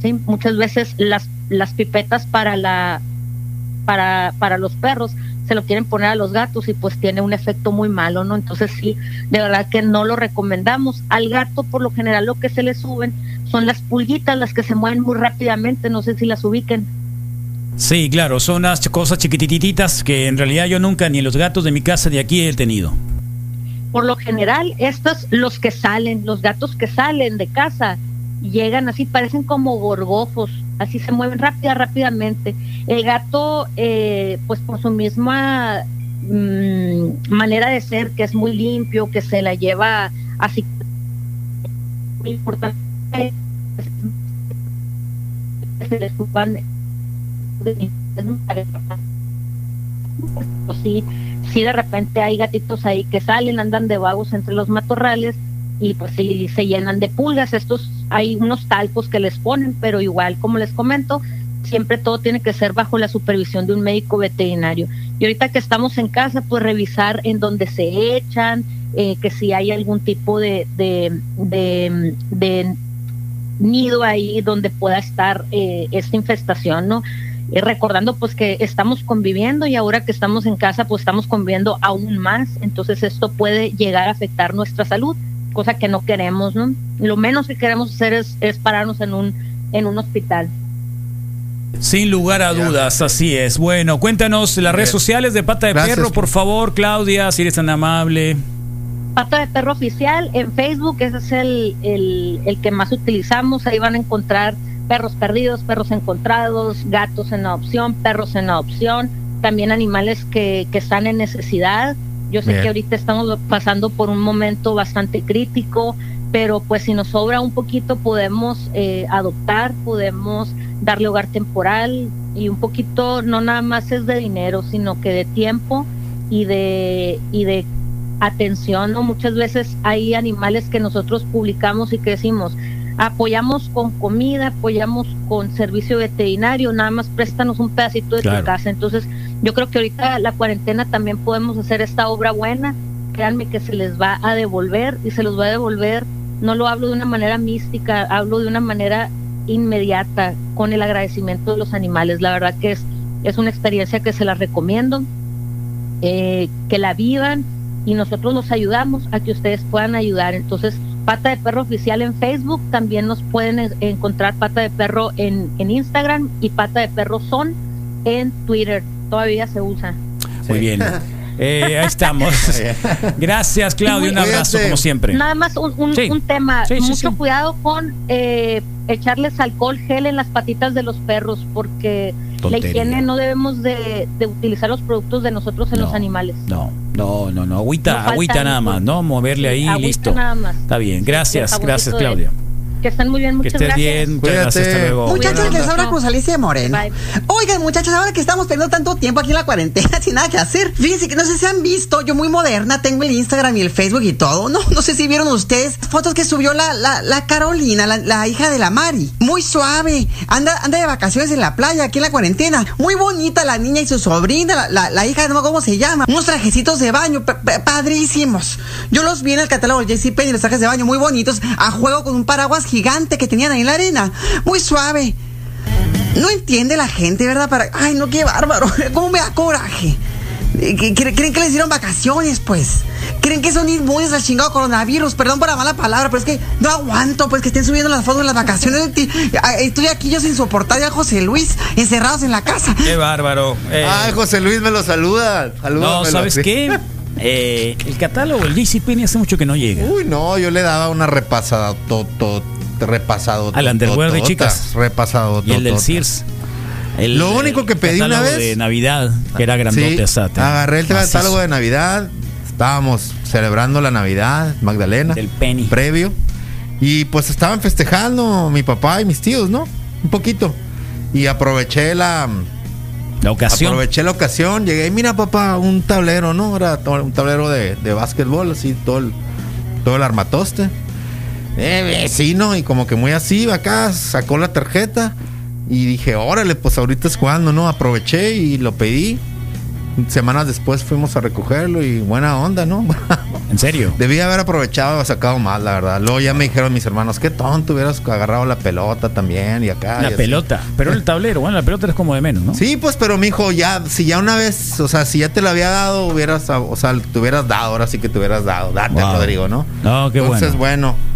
¿sí? Muchas veces las, las pipetas para, la, para, para los perros se lo quieren poner a los gatos y pues tiene un efecto muy malo, ¿no? Entonces sí, de verdad que no lo recomendamos. Al gato por lo general lo que se le suben son las pulguitas, las que se mueven muy rápidamente, no sé si las ubiquen. Sí, claro, son unas cosas chiquitititas que en realidad yo nunca ni los gatos de mi casa de aquí he tenido. Por lo general, estos, los que salen, los gatos que salen de casa, llegan así, parecen como gorgojos, así se mueven rápida, rápidamente. El gato, eh, pues por su misma mm, manera de ser, que es muy limpio, que se la lleva así, muy importante, se les sí, sí de repente hay gatitos ahí que salen, andan de vagos entre los matorrales y pues sí se llenan de pulgas. Estos hay unos talcos que les ponen, pero igual como les comento, siempre todo tiene que ser bajo la supervisión de un médico veterinario. Y ahorita que estamos en casa, pues revisar en dónde se echan, eh, que si hay algún tipo de, de, de, de nido ahí donde pueda estar eh, esta infestación, ¿no? Y recordando pues que estamos conviviendo y ahora que estamos en casa pues estamos conviviendo aún más, entonces esto puede llegar a afectar nuestra salud, cosa que no queremos, ¿no? Lo menos que queremos hacer es, es pararnos en un, en un hospital. Sin lugar a dudas, así es. Bueno, cuéntanos las redes sociales de Pata de Gracias. Perro, por favor, Claudia, si eres tan amable. Pata de Perro Oficial en Facebook, ese es el, el, el que más utilizamos. Ahí van a encontrar perros perdidos, perros encontrados, gatos en adopción, perros en adopción, también animales que, que están en necesidad. Yo sé Bien. que ahorita estamos pasando por un momento bastante crítico, pero pues si nos sobra un poquito podemos eh, adoptar, podemos darle hogar temporal y un poquito no nada más es de dinero, sino que de tiempo y de y de atención, ¿no? Muchas veces hay animales que nosotros publicamos y que decimos, apoyamos con comida, apoyamos con servicio veterinario, nada más préstanos un pedacito de Claro. tu casa. Entonces, yo creo que ahorita la cuarentena también podemos hacer esta obra buena. Créanme que se les va a devolver y se los va a devolver. No lo hablo de una manera mística, hablo de una manera inmediata con el agradecimiento de los animales. La verdad que es, es una experiencia que se la recomiendo, eh, que la vivan y nosotros los ayudamos a que ustedes puedan ayudar. Entonces, Pata de Perro Oficial en Facebook, también nos pueden en- encontrar Pata de Perro en, en Instagram y Pata de Perro Son en Twitter. Todavía se usa. Muy bien. Eh, ahí estamos. Gracias, Claudia. Un abrazo, como siempre. Nada más un, un- Sí. un tema, Sí, sí, mucho sí. cuidado con eh, echarles alcohol gel en las patitas de los perros, porque Tontería. la higiene no debemos de, de utilizar los productos de nosotros en los animales. No, no, no, no. Agüita, No agüita nada más, ¿no? Moverle ahí listo. nada más. Está bien. Gracias, gracias, Claudia. Que estén muy bien, Que muchas estés gracias. bien. Muchas gracias. Hasta luego. Muchachos, les habla Cruz Alicia Moreno. Oigan, muchachos, ahora que estamos teniendo tanto tiempo aquí en la cuarentena sin nada que hacer, fíjense que no sé si han visto, yo muy moderna, tengo el Instagram y el Facebook y todo, ¿no? No sé si vieron ustedes fotos que subió la, la, la Carolina, la, la hija de la Mari. Muy suave, anda, anda de vacaciones en la playa, aquí en la cuarentena. Muy bonita la niña y su sobrina, la, la, la hija, no cómo se llama. Unos trajecitos de baño, pa- pa- padrísimos. Yo los vi en el catálogo de JCPenney, los trajes de baño muy bonitos, a juego con un paraguas gigante que tenían ahí en la arena. Muy suave. No entiende la gente, ¿verdad? Para... Ay, no, qué bárbaro. ¿Cómo me da coraje? Eh, ¿Creen que les dieron vacaciones, pues? creen que son inmunes al chingado coronavirus. Perdón por la mala palabra, pero es que no aguanto, pues que estén subiendo las fotos de las vacaciones. Estoy aquí yo sin soportar ya a José Luis, encerrados en la casa. Qué bárbaro. Eh, Ay, José Luis me lo saluda. no, Salúdamelo, ¿sabes sí. qué? Eh, el catálogo, el DC Penny hace mucho que no llega. Uy, no, yo le daba una repasada, to, to- repasado. Al underwear de totota, chicas. Repasado. Y el del. Sears. El- Lo único que el pedí una vez- de Navidad, que era grandote Sí, agarré el catálogo de Navidad. Estábamos celebrando la Navidad, Magdalena. Del Penny. Previo. Y pues estaban festejando mi papá y mis tíos, ¿no? Un poquito. Y aproveché la. La ocasión. Aproveché la ocasión. Llegué, y mira, papá, un tablero, ¿no? Era un tablero de, de básquetbol, así, todo el, todo el armatoste. Eh, vecino, y como que muy así, acá sacó la tarjeta. Y dije, órale, pues ahorita es cuando, ¿no? Aproveché y lo pedí. Semanas después fuimos a recogerlo y buena onda, ¿no? ¿En serio? Debí haber aprovechado, sacado más, la verdad. Luego ya me dijeron mis hermanos, qué tonto, hubieras agarrado la pelota también y acá. y La así". pelota. Pero el tablero, bueno, la pelota es como de menos, ¿no? Sí, pues, pero mi hijo, ya, si ya una vez, o sea, si ya te lo había dado, hubieras, o sea, te hubieras dado, ahora sí que te hubieras dado. Date, Wow. Rodrigo, ¿no? No, qué Entonces, bueno. bueno.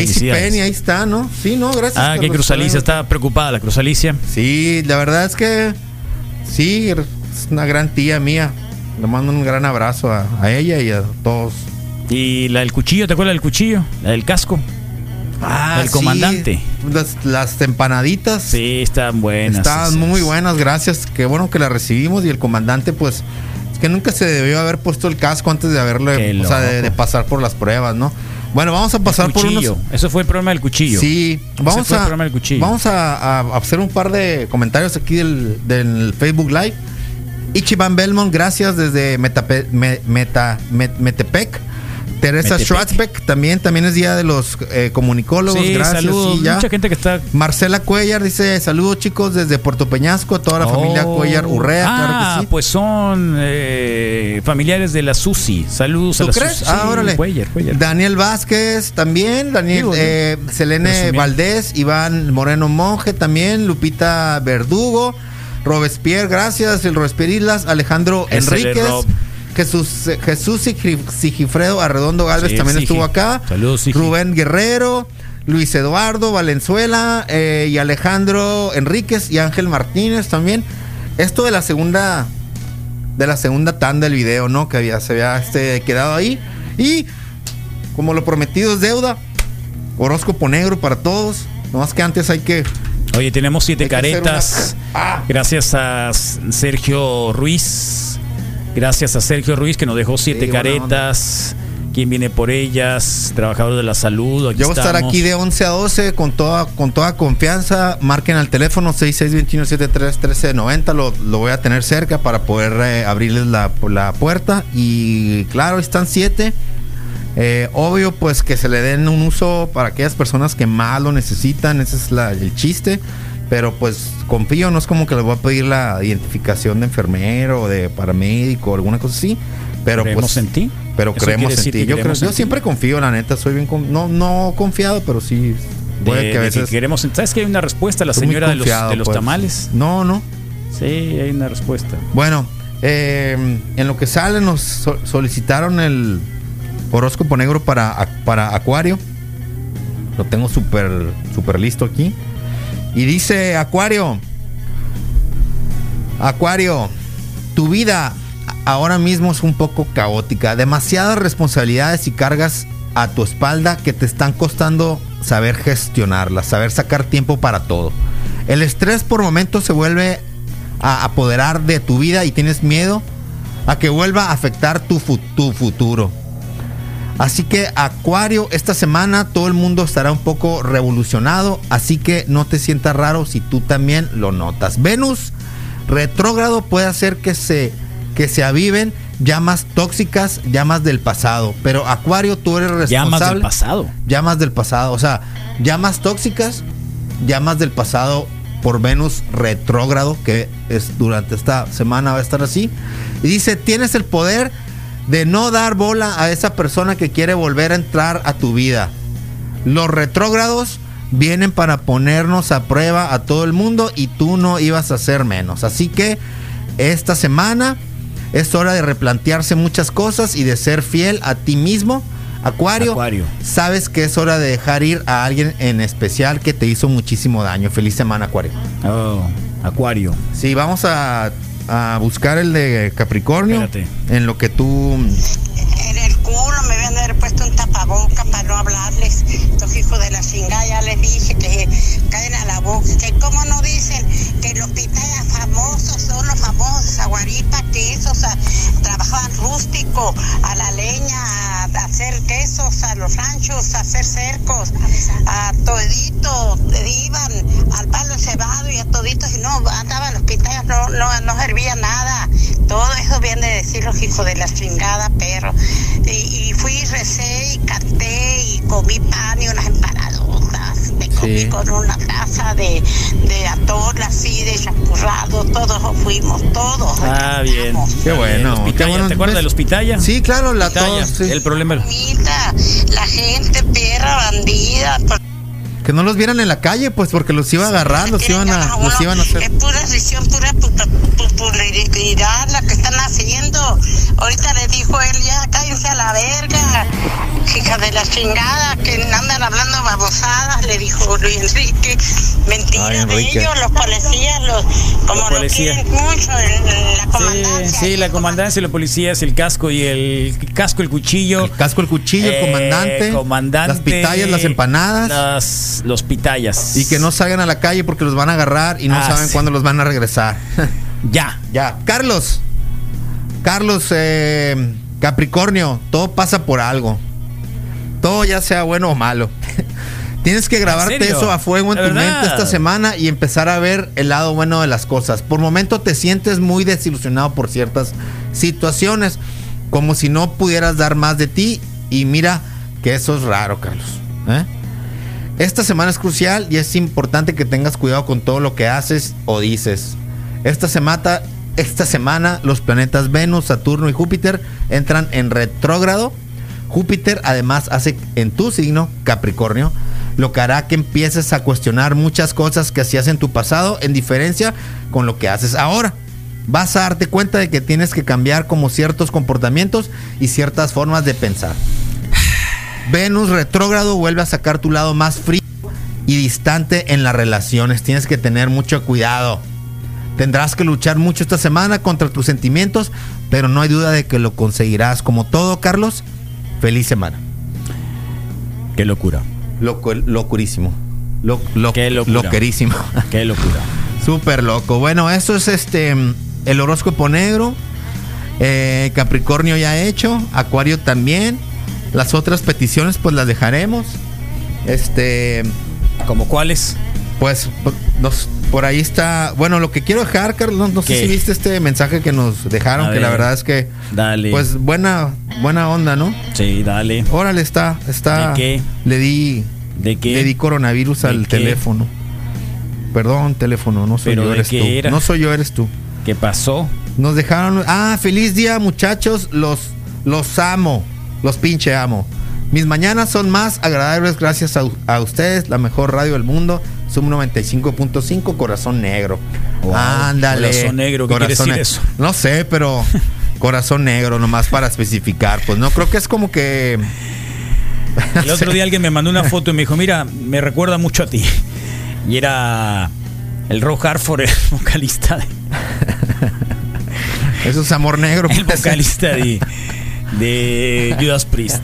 Felicidades. Penny, ahí está, ¿no? Sí, no, gracias. Ah, que. Cruz Alicia está preocupada, la Cruz Alicia. Sí, la verdad es que sí, es una gran tía mía. Le mando un gran abrazo a, a ella y a todos. Y la del cuchillo, ¿te acuerdas del cuchillo? La del casco. Ah, el sí, comandante. Las, las empanaditas. Sí, están buenas. Estaban esas. muy buenas, gracias. Qué bueno que la recibimos. Y el comandante, pues, es que nunca se debió haber puesto el casco antes de haberle, Qué o sea, de pasar por las pruebas, ¿no? Bueno, vamos a pasar por unos. Eso fue el problema del cuchillo. Sí, vamos fue el a, problema del cuchillo. vamos a, a hacer un par de comentarios aquí del, del Facebook Live. Ichiban Belmont, gracias desde Metape- Me- Meta, Met- Metepec. Teresa. Schwarzbeck, también, también es día de los eh, comunicólogos, Sí, gracias. saludos. sí, ya. Mucha gente que está. Marcela Cuellar dice, saludos chicos desde Puerto Peñasco, a toda la familia Oh. Cuellar Urrea, Ah, claro que sí. pues son eh, familiares de la Susi. Saludos a ¿Tú la crees? Susi. Ah, órale. Cuellar, Cuellar. Daniel Vázquez también, Daniel, Digo, eh, Selene. Valdés, Iván Moreno Monje también, Lupita Verdugo, Robespierre, gracias, el Robespierre Islas, Alejandro Enríquez. Jesús, Jesús Sigi- Sigifredo Arredondo Galvez Sí, también Sigi. estuvo acá, Saludos, Sigi. Rubén Guerrero, Luis Eduardo Valenzuela eh, y Alejandro Enríquez y Ángel Martínez también. Esto de la segunda de la segunda tanda del video, ¿no? Que había, se había este, quedado ahí. Y como lo prometido es deuda, horóscopo negro para todos. Nomás que antes hay que. Oye, tenemos siete caretas. Ah. Gracias a Sergio Ruiz. Gracias a Sergio Ruiz que nos dejó siete Sí, caretas. ¿Quién viene por ellas? Trabajador de la salud. Aquí Yo voy a estar aquí de 11 a 12 con toda, con toda confianza. Marquen al teléfono 6621731390. Lo, lo voy a tener cerca para poder eh, abrirles la, la puerta. Y claro, están siete. Eh, obvio, pues que se le den un uso para aquellas personas que más lo necesitan. Ese es la- el chiste. Pero pues confío, no es como que les voy a pedir la identificación de enfermero o de paramédico o alguna cosa así. Pero Creemos pues, en ti. Pero creemos en ti. Yo, creo- siempre confío, la neta. Soy bien. no, no confiado, pero sí. De, que a de que veces. queremos. ¿Sabes que hay una respuesta a la señora de los, confiado, de los pues. tamales? No, no. Sí, hay una respuesta. Bueno, eh, en lo que sale nos so- solicitaron el horóscopo negro para, para Acuario. Lo tengo súper súper listo aquí. Y dice Acuario. Acuario, tu vida ahora mismo es un poco caótica. Demasiadas responsabilidades y cargas a tu espalda que te están costando saber gestionarlas, saber sacar tiempo para todo. El estrés por momentos se vuelve a apoderar de tu vida y tienes miedo a que vuelva a afectar tu, tu futuro. Así que Acuario, esta semana todo el mundo estará un poco revolucionado, así que no te sientas raro si tú también lo notas. Venus retrógrado puede hacer que se que se aviven llamas tóxicas, llamas del pasado, pero Acuario tú eres responsable. Llamas del pasado. Llamas del pasado, o sea, llamas tóxicas, llamas del pasado por Venus retrógrado, que es durante esta semana va a estar así. Y dice, tienes el poder de no dar bola a esa persona que quiere volver a entrar a tu vida. Los retrógrados vienen para ponernos a prueba a todo el mundo y tú no ibas a ser menos. Así que esta semana Es hora de replantearse muchas cosas y de ser fiel a ti mismo. Acuario, Acuario. sabes que es hora de dejar ir a alguien en especial que te hizo muchísimo daño. Feliz semana, Acuario. Oh, Acuario. Sí, vamos a, a buscar el de Capricornio. Espérate. En lo que tú. En el culo me habían de haber puesto un tapaboca para no hablarles. Estos hijos de la chingada, ya les dije que caen a la boca. Que cómo no dicen que los pitayas famosos son los famosos aguaripa, que esos trabajaban rústico, a la leña, a, a hacer quesos, a los ranchos, a hacer cercos, a todito, iban al palo cebado y a toditos y no andaban los pitayas, no, no, no servía nada. Todo eso viene de decir los hijos de la chingada, perro. Y, y fui, recé y canté y comí pan y unas empanadotas. Me comí Sí. con una taza de, de atol así, de champurrado. Todos fuimos, todos. Ah, bien. Qué bueno. Pitaya. ¿Te acuerdas ¿Ves? de los pitaya? Sí, claro, la Pitaya, sí. El problema. La gente perra, bandida. por- Que no los vieran en la calle, pues porque los iba a agarrar, los iban a, los iban a hacer. Es pura risión, pura publicidad la que están haciendo. Ahorita le dijo él, ya cállense a la verga. Hija de la chingada, que andan hablando babosadas, le dijo Luis Enrique. Mentira Ay, de ellos, los policías, los, como Los lo policías. quieren mucho en, en la Sí, comandancia. sí, la comandancia y los policías, el casco y el casco, el cuchillo. El casco, el cuchillo, el Eh, comandante, comandante, las pitayas, las empanadas. las- los pitayas. Y que no salgan a la calle porque los van a agarrar y no Ah, saben sí. cuándo los van a regresar. Ya. ya. Carlos. Carlos, eh, Capricornio, todo pasa por algo. Todo ya sea bueno o malo. Tienes que grabarte eso a fuego en ¿De tu mente esta semana y empezar a ver el lado bueno de las cosas. Por momento te sientes muy desilusionado por ciertas situaciones, como si no pudieras dar más de ti. Y mira que eso es raro, Carlos. ¿eh? Esta semana es crucial y es importante que tengas cuidado con todo lo que haces o dices. Esta semana, esta semana los planetas Venus, Saturno y Júpiter entran en retrógrado. Júpiter además hace en tu signo, Capricornio, lo que hará que empieces a cuestionar muchas cosas que hacías en tu pasado en diferencia con lo que haces ahora. Vas a darte cuenta de que tienes que cambiar como ciertos comportamientos y ciertas formas de pensar. Venus retrógrado vuelve a sacar tu lado más frío y distante en las relaciones. Tienes que tener mucho cuidado. Tendrás que luchar mucho esta semana contra tus sentimientos, pero no hay duda de que lo conseguirás. Como todo, Carlos, feliz semana. Qué locura. Loco, locurísimo. Lo, lo, Qué locura. Loquerísimo. Qué locura. Súper loco. Bueno, eso es este el horóscopo negro. Eh, Capricornio ya hecho. Acuario también. Las otras peticiones, pues las dejaremos. Este. ¿Como cuáles? Pues por- nos- por ahí está. Bueno, lo que quiero dejar, Carlos, no, no sé si viste este mensaje que nos dejaron, A que la ver. verdad es que. Dale. Pues buena, buena onda, ¿no? Sí, dale. Órale, está, está. ¿De qué? Le di. ¿De qué? Le di coronavirus ¿De al qué? teléfono. Perdón, teléfono, no soy ¿Pero yo, eres tú. era? No soy yo, eres tú. ¿Qué pasó? Nos dejaron. Ah, feliz día, muchachos. Los, los amo. Los pinche amo. Mis mañanas son más agradables gracias a, a ustedes, la mejor radio del mundo. Sum 95.5, Corazón Negro. Wow, Ándale. Corazón Negro, ¿qué quiere Corazón decir eso? No sé, pero Corazón Negro, nomás para especificar. Pues no, creo que es como que. El otro día alguien me mandó una foto y me dijo, mira, me recuerda mucho a ti. Y era el Rob Harford, el vocalista de, Eso es amor negro. el vocalista de, de Judas Priest.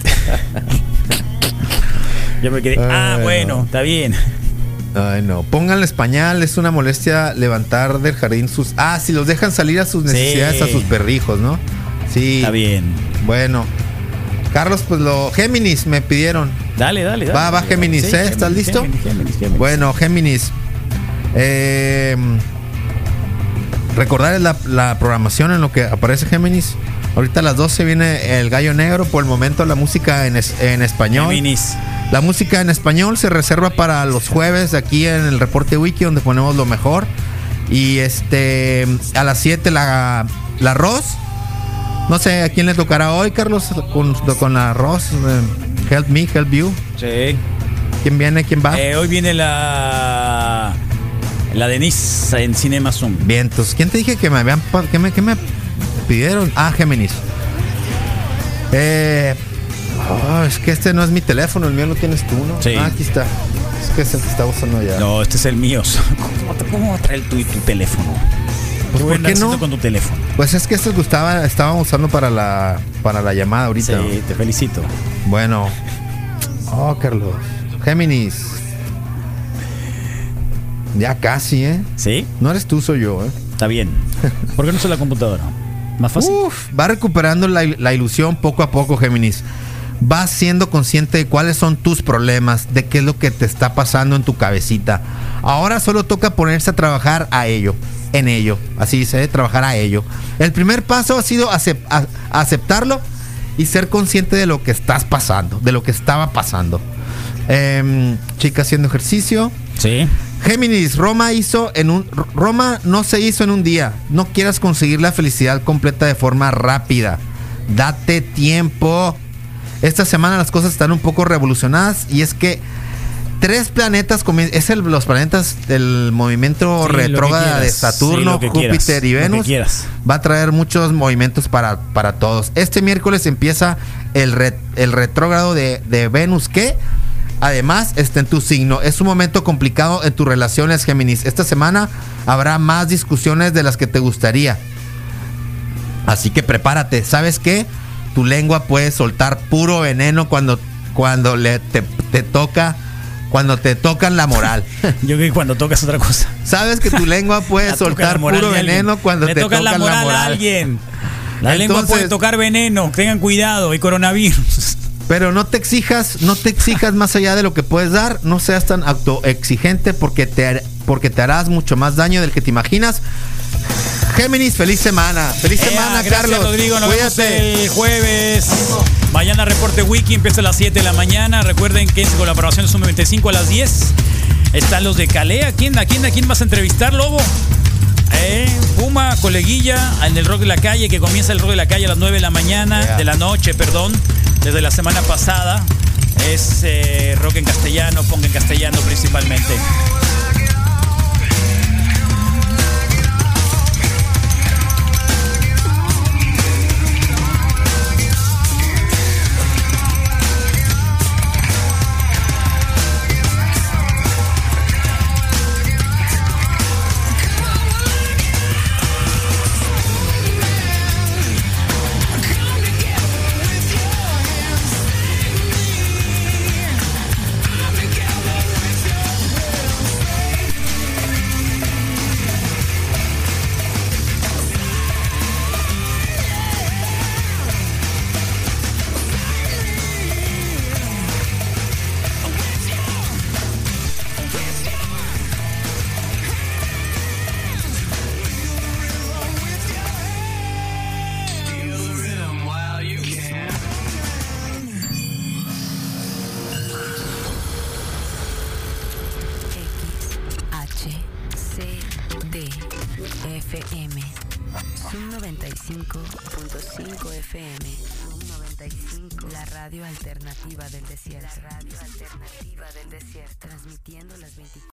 Yo me quedé, ah, bueno, no. está bien. Ay, no. Pónganle español, es una molestia levantar del jardín sus. Ah, si los dejan salir a sus necesidades, Sí. a sus perrijos, ¿no? Sí. Está bien. Bueno. Carlos, pues lo. Géminis me pidieron. Dale, dale, dale. Va, va, Géminis, Sí, ¿eh? ¿Estás listo? Géminis, Géminis, Géminis. Bueno, Géminis. Eh, recordarles la, la programación en lo que aparece Géminis. Ahorita a las 12 viene el gallo negro. Por el momento la música en, es- en español. Géminis. La música en español se reserva para los jueves aquí en el reporte wiki donde ponemos lo mejor. Y este a las 7 la, la arroz. No sé a quién le tocará hoy, Carlos, con, con la arroz. eh, Help me, help you. Sí. ¿Quién viene? ¿Quién va? Eh, hoy viene la. La Denise en Cinema Zoom. Vientos. ¿Quién te dije que me habían que me, que me pidieron. Ah, Géminis. Eh, oh, es que este no es mi teléfono, el mío lo tienes tú, ¿no? Sí. Ah, aquí está. Es que es el que está usando allá. No, este es el mío. ¿Cómo, va a traer tu, tu teléfono? Pues, ¿Qué voy a ¿por qué no? con tu teléfono? Pues es que estos Gustavo estaban usando para la para la llamada ahorita. Sí, te felicito. Bueno. Oh, Carlos. Géminis. Ya casi, ¿eh? ¿Sí? No eres tú, soy yo, ¿eh? Está bien. ¿Por qué no usa la computadora? Más fácil. Uf, va recuperando la, la ilusión poco a poco, Géminis. Vas siendo consciente de cuáles son tus problemas, de qué es lo que te está pasando en tu cabecita. Ahora solo toca ponerse a trabajar a ello, en ello. Así dice, trabajar a ello. El primer paso ha sido a- aceptarlo y ser consciente de lo que estás pasando, de lo que estaba pasando. Em, chica haciendo ejercicio. Sí. Géminis, Roma hizo en un Roma no se hizo en un día. No quieras conseguir la felicidad completa de forma rápida. Date tiempo. Esta semana las cosas están un poco revolucionadas y es que tres planetas es el, los planetas del movimiento Sí, retrógrada de. Saturno, Sí, Júpiter quieras. y Venus va a traer muchos movimientos para, para todos. Este miércoles empieza el, re- el retrógrado de, de Venus que además está en tu signo. Es un momento complicado en tus relaciones, Géminis. Esta semana habrá más discusiones de las que te gustaría. Así que prepárate. ¿Sabes qué? Tu lengua puede soltar puro veneno cuando, cuando le, te, te toca. Cuando te tocan la moral. Yo creo que cuando tocas otra cosa. Sabes que tu lengua puede La soltar la moral puro veneno cuando Le te tocan tocan la moral, a alguien. La lengua puede tocar veneno. Tengan cuidado. Y coronavirus. Pero no te exijas, no te exijas más allá de lo que puedes dar, no seas tan autoexigente porque te, porque te harás mucho más daño del que te imaginas. Géminis, feliz semana. Feliz Ea, semana, gracias, Carlos. Rodrigo, nos Cuídate. vemos el jueves. Mañana reporte wiki empieza a las 7 de la mañana. Recuerden que es colaboración Zoom 95 a las 10. Están los de Calea. ¿A quién, a quién, a quién vas a entrevistar, Lobo? Eh, Puma, coleguilla, en el Rock de la Calle, que comienza el Rock de la Calle a las 9 de la mañana, Yeah. de la noche, perdón, desde la semana pasada. Es eh, rock en castellano, ponga en castellano principalmente. Radio